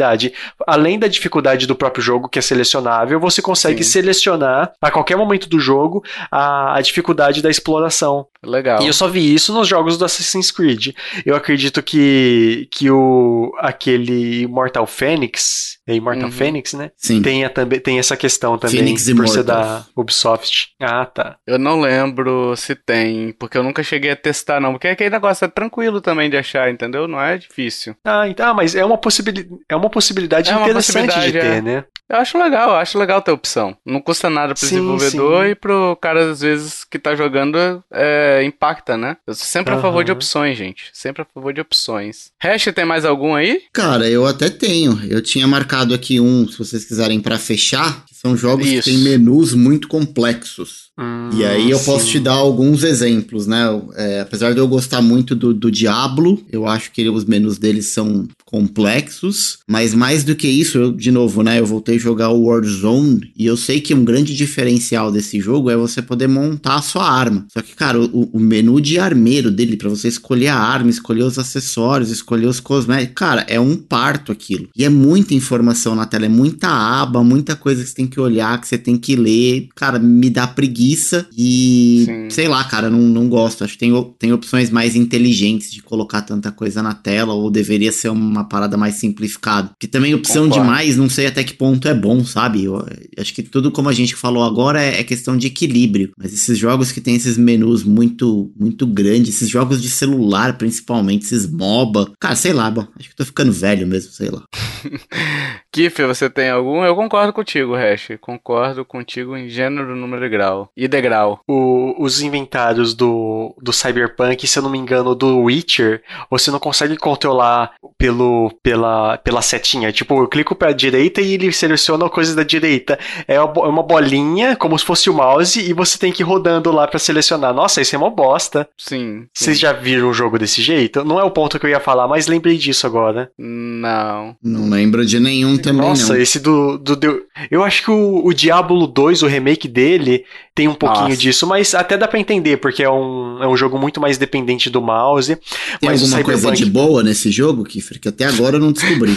Além da dificuldade do próprio jogo, que é selecionável, você consegue Sim. selecionar a qualquer momento do jogo a, a dificuldade da exploração. Legal. E eu só vi isso nos jogos do Assassin's Creed. Eu acredito que, que o aquele Mortal Phoenix, é Immortal uhum. Phoenix, né? Sim. Tem, também, tem essa questão também Phoenix por ser da Ubisoft. Ah, tá. Eu não lembro se tem, porque eu nunca cheguei a testar, não. Porque aquele negócio é tranquilo também de achar, entendeu? Não é difícil. Ah, então, ah, mas é uma, possibilidade, é uma possibilidade é uma interessante possibilidade, de ter, é. né? Eu acho legal, eu acho legal ter opção. Não custa nada pro sim, desenvolvedor sim. e pro cara, às vezes, que tá jogando, é, impacta, né? Eu sou sempre uhum. a favor de opções, gente. Sempre a favor de opções. Hash, tem mais algum aí? Cara, eu até tenho. Eu tinha marcado aqui um, se vocês quiserem, para fechar, são jogos Isso. que têm menus muito complexos. Hum, e aí eu sim. posso te dar alguns exemplos, né? É, apesar de eu gostar muito do, do Diablo, eu acho que os menus deles são complexos, mas mais do que isso, eu, de novo, né? Eu voltei a jogar o Warzone e eu sei que um grande diferencial desse jogo é você poder montar a sua arma. Só que, cara, o, o menu de armeiro dele, para você escolher a arma, escolher os acessórios, escolher os cosméticos, cara, é um parto aquilo. E é muita informação na tela, é muita aba, muita coisa que você tem que olhar, que você tem que ler. Cara, me dá preguiça e Sim. sei lá, cara, não, não gosto. Acho que tem, tem opções mais inteligentes de colocar tanta coisa na tela ou deveria ser uma parada mais simplificada. Que também opção Concordo. demais, não sei até que ponto é bom, sabe? Eu, acho que tudo como a gente falou agora é, é, questão de equilíbrio. Mas esses jogos que tem esses menus muito muito grandes, esses jogos de celular principalmente, esses MOBA, cara, sei lá, bom, acho que tô ficando velho mesmo, sei lá. <laughs> Kiffer, você tem algum? Eu concordo contigo, Hash. Concordo contigo em gênero, número e grau. E degrau. O, os inventários do, do Cyberpunk, se eu não me engano, do Witcher, você não consegue controlar pelo, pela, pela setinha. Tipo, eu clico pra direita e ele seleciona coisas da direita. É uma é bolinha, como se fosse o mouse, e você tem que ir rodando lá para selecionar. Nossa, isso é uma bosta. Sim, sim. Vocês já viram um jogo desse jeito? Não é o ponto que eu ia falar, mas lembrei disso agora. Não. Não lembro de nenhum também, Nossa, não. esse do, do, do... Eu acho que o, o Diablo 2, o remake dele, tem um pouquinho Nossa. disso, mas até dá para entender, porque é um, é um jogo muito mais dependente do mouse. Tem mas alguma coisa de boa nesse jogo, Kiffer, que até agora eu não descobri.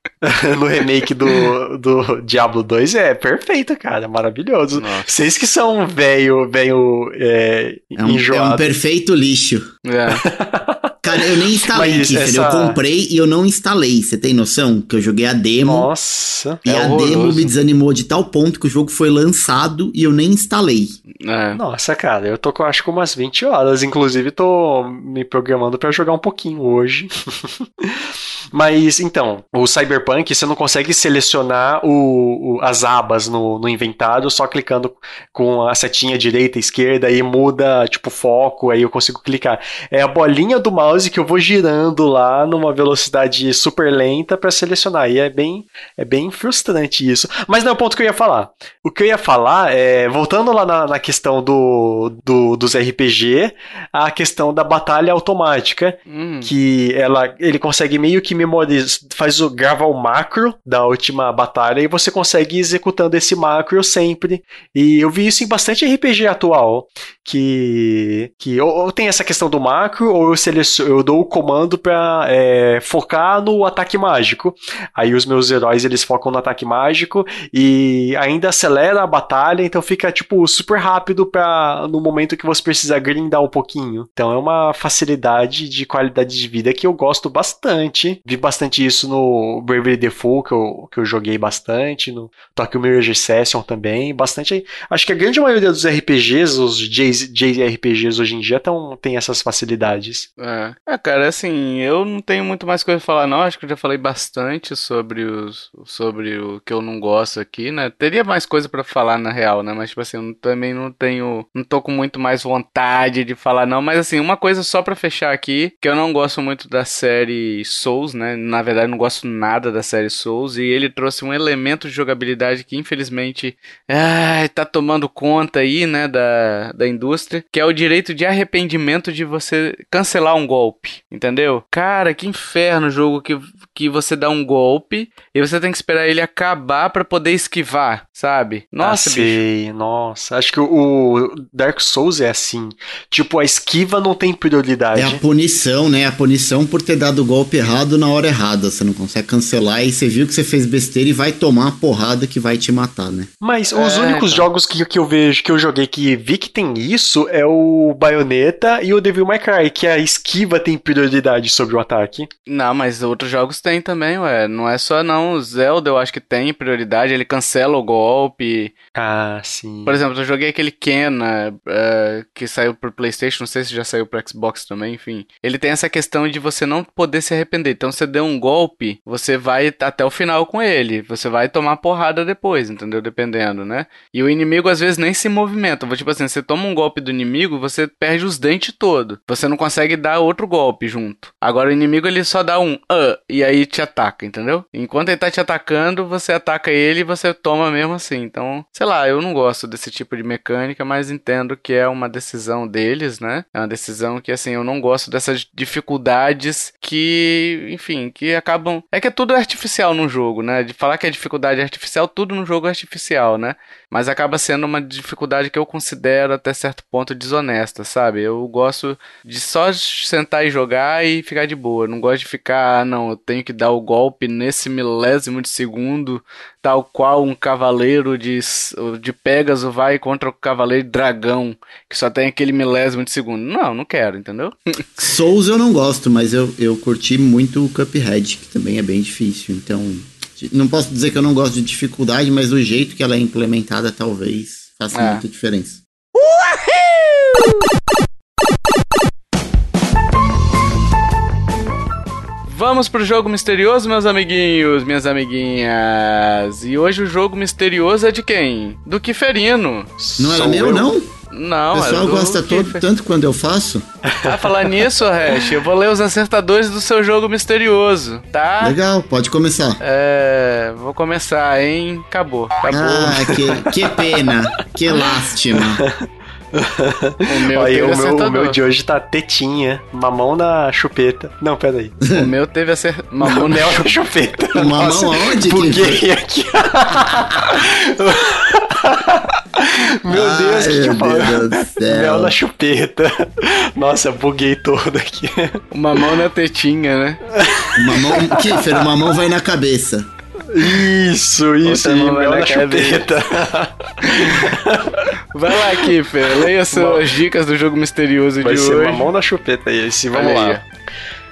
<laughs> no remake do, do Diablo 2 é perfeito, cara, maravilhoso. Nossa. Vocês que são velho, velho é, é um, enjoado. É um perfeito lixo. É. <laughs> Olha, eu nem instalei, Mas Kiffer. essa- Eu comprei e eu não instalei. Você tem noção? Que eu joguei a demo. Nossa. E É a demo horroroso. me desanimou de tal ponto que o jogo foi lançado e eu nem instalei. É. Nossa, cara, eu tô com acho que umas 20 horas. Inclusive, tô me programando pra jogar um pouquinho hoje. <laughs> Mas então, o Cyberpunk você não consegue selecionar o, o- as abas no, no inventário só clicando com a setinha direita e esquerda e muda tipo foco, aí eu consigo clicar. É a bolinha do mouse que eu vou girando lá numa velocidade super lenta pra selecionar. E é bem, é bem frustrante isso. Mas não é o ponto que eu ia falar. O que eu ia falar é, voltando lá na, na questão do, do- dos RPG, a questão da batalha automática, Hum. que ela, ele consegue meio que memorizar, faz o grava o macro da última batalha e você consegue ir executando esse macro sempre. E eu vi isso em bastante RPG atual, que que ou, ou tem essa questão do macro ou eu seleciono, eu dou o comando para focar no ataque mágico. Aí os meus heróis eles focam no ataque mágico e ainda acelera a batalha, então fica tipo super rápido para no momento que você precisa grindar um pouquinho. Então é uma facilidade de qualidade de vida que eu gosto bastante. Vi bastante isso no Bravely Default que eu, que eu joguei bastante, no Tokyo Mirage Session também, bastante. Acho que a grande maioria dos RPGs, os J- JRPGs hoje em dia tão, tem essas facilidades. É. é, cara, assim, eu não tenho muito mais coisa pra falar, não. Acho que eu já falei bastante sobre os, sobre o que eu não gosto aqui, né? Teria mais coisa pra falar na real, né? Mas, tipo assim, eu também não tenho, não tô com muito mais vontade de falar, não. Mas, assim, uma coisa só pra fechar aqui, que eu não gosto muito da série Souls, né? Na verdade, não gosto nada da série Souls. E ele trouxe um elemento de jogabilidade que, infelizmente, ai, tá tomando conta aí, né, da, da indústria, que é o direito de arrependimento de você cancelar um golpe, entendeu? Cara, que inferno jogo que, que você dá um golpe e você tem que esperar ele acabar pra poder esquivar, sabe? Nossa, ah, bicho. sei, nossa. Acho que o Dark Souls é assim. Tipo, a esquiva não tem prioridade. É a punição, né? A punição por ter dado o golpe errado na hora errada. Você não consegue cancelar e você viu que você fez besteira e vai tomar a porrada que vai te matar, né? Mas os É, únicos então. jogos que, que eu vejo, que eu joguei que vi que tem isso é o Bayonetta e o Devil May Cry, que a esquiva tem prioridade sobre o ataque. Não, mas outros jogos tem também, ué. Não é só não. O Zelda eu acho que tem prioridade, ele cancela o golpe. Ah, sim. Por exemplo, eu joguei aquele Kena eh, que saiu pro PlayStation, não sei se já saiu pro Xbox também, enfim. Ele tem essa questão de você não poder se arrepender. Então, você deu um golpe, você vai até o final com ele. Você vai tomar porrada depois, entendeu? Dependendo, né? E o inimigo às vezes nem se movimenta. Tipo assim, você toma um golpe do inimigo, você perde os dentes todo. Você não consegue dar outro golpe junto. Agora o inimigo ele só dá um ah e aí te ataca, entendeu? Enquanto ele tá te atacando, você ataca ele e você toma mesmo assim. Então, sei lá, eu não gosto desse tipo de mecânica, mas entendo que é uma decisão deles, né? É uma decisão que assim, eu não gosto dessas dificuldades que, enfim, que acabam. É que é tudo artificial no jogo, né? De falar que é dificuldade artificial, tudo no jogo é artificial, né? Mas acaba sendo uma dificuldade que eu considero até certo ponto desonesta, sabe? Eu gosto de só sentar e jogar e ficar de boa. Eu não gosto de ficar, ah, não, eu tenho que dar o golpe nesse milésimo de segundo, tal qual um cavaleiro de, de Pegasus vai contra o cavaleiro dragão, que só tem aquele milésimo de segundo. Não, não quero, entendeu? <laughs> Souls eu não gosto, mas eu, eu curti muito o Cuphead, que também é bem difícil. Então, não posso dizer que eu não gosto de dificuldade, mas o jeito que ela é implementada talvez faça É. muita diferença. Vamos pro jogo misterioso, meus amiguinhos, minhas amiguinhas. E hoje o jogo misterioso é de quem? Do Kiferino. Não era Sou meu, eu. não? Não, o é pessoal do gosta todo, Kiefer. tanto quando eu faço. <laughs> Ah, falar nisso, Hash, eu vou ler os acertadores do seu jogo misterioso, tá? Legal, pode começar. É. Vou começar, hein? Acabou. Acabou. Ah, que, que pena, que <laughs> lástima. O meu Olha, o meu, o meu de hoje tá tetinha, mamão na chupeta. Não, peraí. O meu teve acertador. Mamão <laughs> Mel na chupeta. <laughs> Mamão Nossa, aonde, Buguei aqui. <laughs> Meu Deus, o que, Ai, meu Deus do Mel céu. na chupeta. Nossa, buguei todo aqui. O mamão na tetinha, né? O mamão, Kiffer, o mamão vai na cabeça. Isso, isso, Outra e vai mel na chupeta. <laughs> Vai lá, Kiffer. Leia suas dicas do jogo misterioso Vai de ser hoje. mamão na chupeta esse, vamos Olha aí, lá.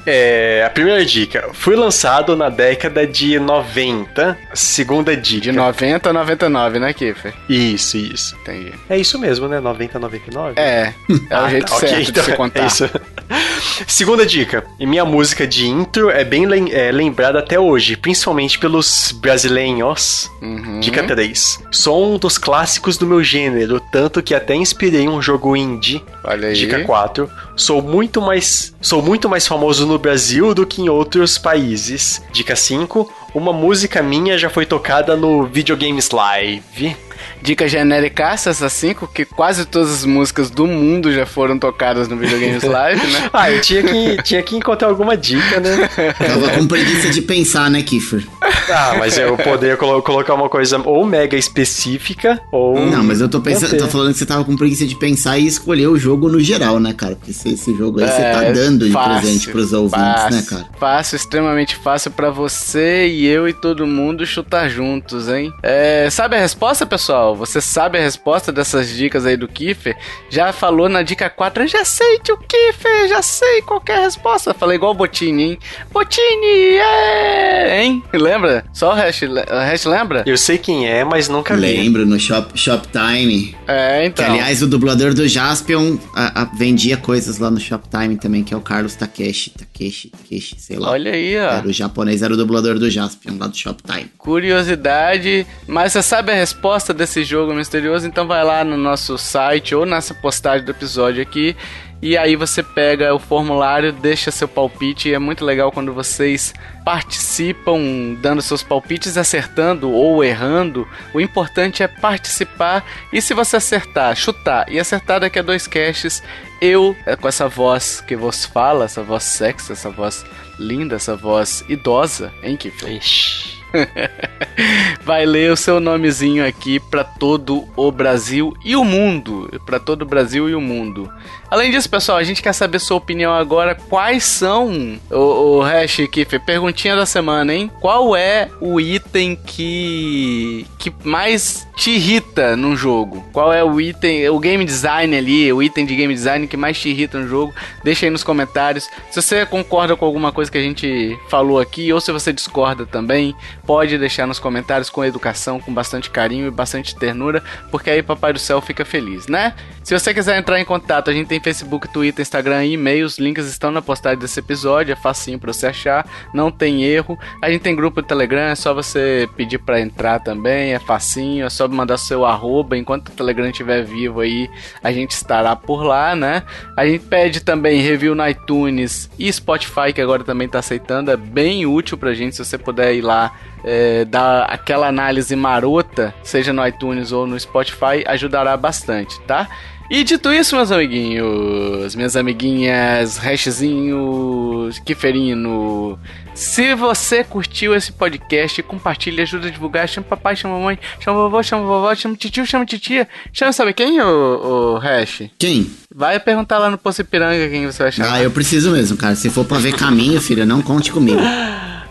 É, a primeira dica. Fui lançado na década de 90. Segunda dica. De 90 a 99, né, Kiffer? Isso, isso. Entendi. É isso mesmo, né? 90 a 99? É, é o jeito tá, ok, certo de se então contar. É isso. <laughs> Segunda dica. E minha música de intro é bem lem- é, lembrada até hoje, principalmente pelos brasileiros. Uhum. Dica 3. Sou um dos clássicos do meu gênero, tanto que até inspirei um jogo indie. Olha aí. Dica 4. Sou muito mais sou muito mais famoso no Brasil do que em outros países. Dica 5. Uma música minha já foi tocada no Videogames Live. Dica genérica essa 5, que quase todas as músicas do mundo já foram tocadas no Videogames <laughs> Live, né? Ah, eu tinha que, tinha que encontrar alguma dica, né? Tava com preguiça de pensar, né, Kiffer? Ah, mas eu poderia colo- colocar uma coisa ou mega específica, ou. Não, mas eu tô pensando, tô falando que você tava com preguiça de pensar e escolher o jogo no geral, né, cara? Porque esse, esse jogo aí você tá É, dando de fácil, presente pros ouvintes, fácil, né, cara? Fácil, extremamente fácil pra você e eu e todo mundo chutar juntos, hein? É, sabe a resposta, pessoal? Você sabe a resposta dessas dicas aí do Kiffer? Já falou na dica 4, eu já sei que o Kiffer, já sei qual que é a resposta. Falei igual o Botini, hein? Botini, é! Hein? Lembra? Só o Hash, o Hash lembra? Eu sei quem é, mas nunca vi. Lembro no Shop, Shoptime. É, Que, então. aliás, o dublador do Jaspion a- a- vendia coisas lá no Shoptime também, que é o Carlos Takeshi. Takeshi, Takeshi, sei lá. Olha aí, ó. Era o japonês, era o dublador do Jaspion lá do Shoptime. curiosidade, mas você sabe a resposta desse jogo misterioso, então vai lá no nosso site ou nessa postagem do episódio aqui. E aí você pega o formulário, deixa seu palpite. E é muito legal quando vocês participam dando seus palpites, acertando ou errando. O importante é participar. E se você acertar, chutar e acertar daqui a dois casts, eu, eh, com essa voz que vos fala, essa voz sexy, essa voz linda, essa voz idosa, hein, Kiffer? Ixi. <laughs> vai ler o seu nomezinho aqui pra todo o Brasil e o mundo, Pra todo o Brasil e o mundo. Além disso, pessoal, a gente quer saber sua opinião agora. Quais são o, o hash Kiffer, perguntinha da semana, hein? Qual é o item que que mais te irrita num jogo? Qual é o item, o game design ali, o item de game design que mais te irrita no jogo? Deixa aí nos comentários. Se você concorda com alguma coisa que a gente falou aqui ou se você discorda também, pode deixar nos comentários com educação, com bastante carinho e bastante ternura, porque aí Papai do Céu fica feliz, né? Se você quiser entrar em contato, a gente tem Facebook, Twitter, Instagram e e-mail. Os links estão na postagem desse episódio, é facinho pra você achar, não tem erro. A gente tem grupo do Telegram, é só você pedir pra entrar também, é facinho, é só mandar seu arroba. Enquanto o Telegram estiver vivo aí, a gente estará por lá, né? A gente pede também review no iTunes e Spotify, que agora também tá aceitando, é bem útil pra gente se você puder ir lá é, dar aquela análise marota, seja no iTunes ou no Spotify, ajudará bastante, tá? E dito isso, meus amiguinhos, minhas amiguinhas, hashzinho, kiferino, se você curtiu esse podcast, compartilha, ajuda a divulgar, chama papai, chama mamãe, chama vovó, chama vovó, chama titio, chama titia, chama sabe quem, o, o hash? Quem? Vai perguntar lá no Poço Ipiranga quem você vai chamar. Ah, eu preciso mesmo, cara. Se for pra ver caminho, filha, não conte comigo. <laughs>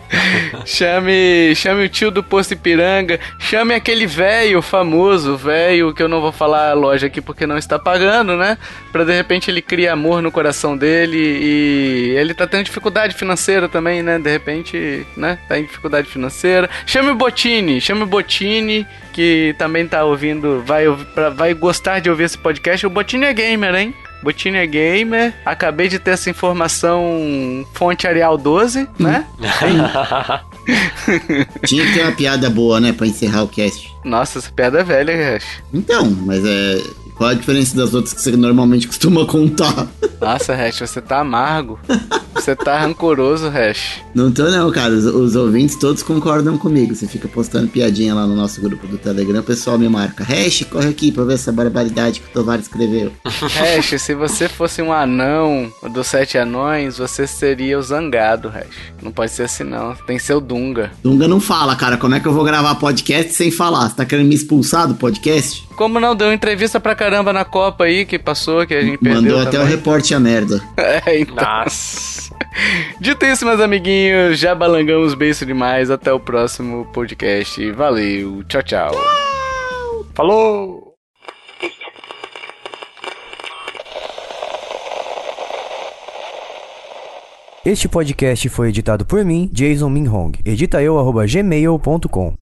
Chame, chame o tio do posto Ipiranga, chame aquele velho famoso, velho que eu não vou falar a loja aqui porque não está pagando, né? Pra de repente ele criar amor no coração dele e ele tá tendo dificuldade financeira também, né? De repente, né? Tá em dificuldade financeira. Chame o Botini, chame o Botini que também tá ouvindo, vai, vai gostar de ouvir esse podcast. O Botini é gamer, hein? Botini é gamer. Acabei de ter essa informação fonte Arial 12, né? <laughs> Tinha que ter uma piada boa, né, pra encerrar o cast. Nossa, essa piada é velha, Hash. Então, mas é. Qual a diferença das outras que você normalmente costuma contar? Nossa, Hash, você tá amargo. Você tá rancoroso, Hash. Não tô não, cara. Os, os ouvintes todos concordam comigo. Você fica postando piadinha lá no nosso grupo do Telegram, o pessoal me marca. Hash, corre aqui pra ver essa barbaridade que o Tovar escreveu. <laughs> Hash, se você fosse um anão dos sete anões, você seria o zangado, Hash. Não pode ser assim, não. Tem que ser o Dunga. Dunga não fala, cara. Como é que eu vou gravar podcast sem falar? Você tá querendo me expulsar do podcast? Como não deu entrevista pra caramba na Copa aí que passou, que a gente perdeu Mandou até o reporte a merda. <laughs> É, então. Nossa. <laughs> Dito isso, meus amiguinhos, já balangamos beijo demais. Até o próximo podcast. Valeu. Tchau, tchau. Falou! Este podcast foi editado por mim, Jason Minhong. Edita eu, gmail.com.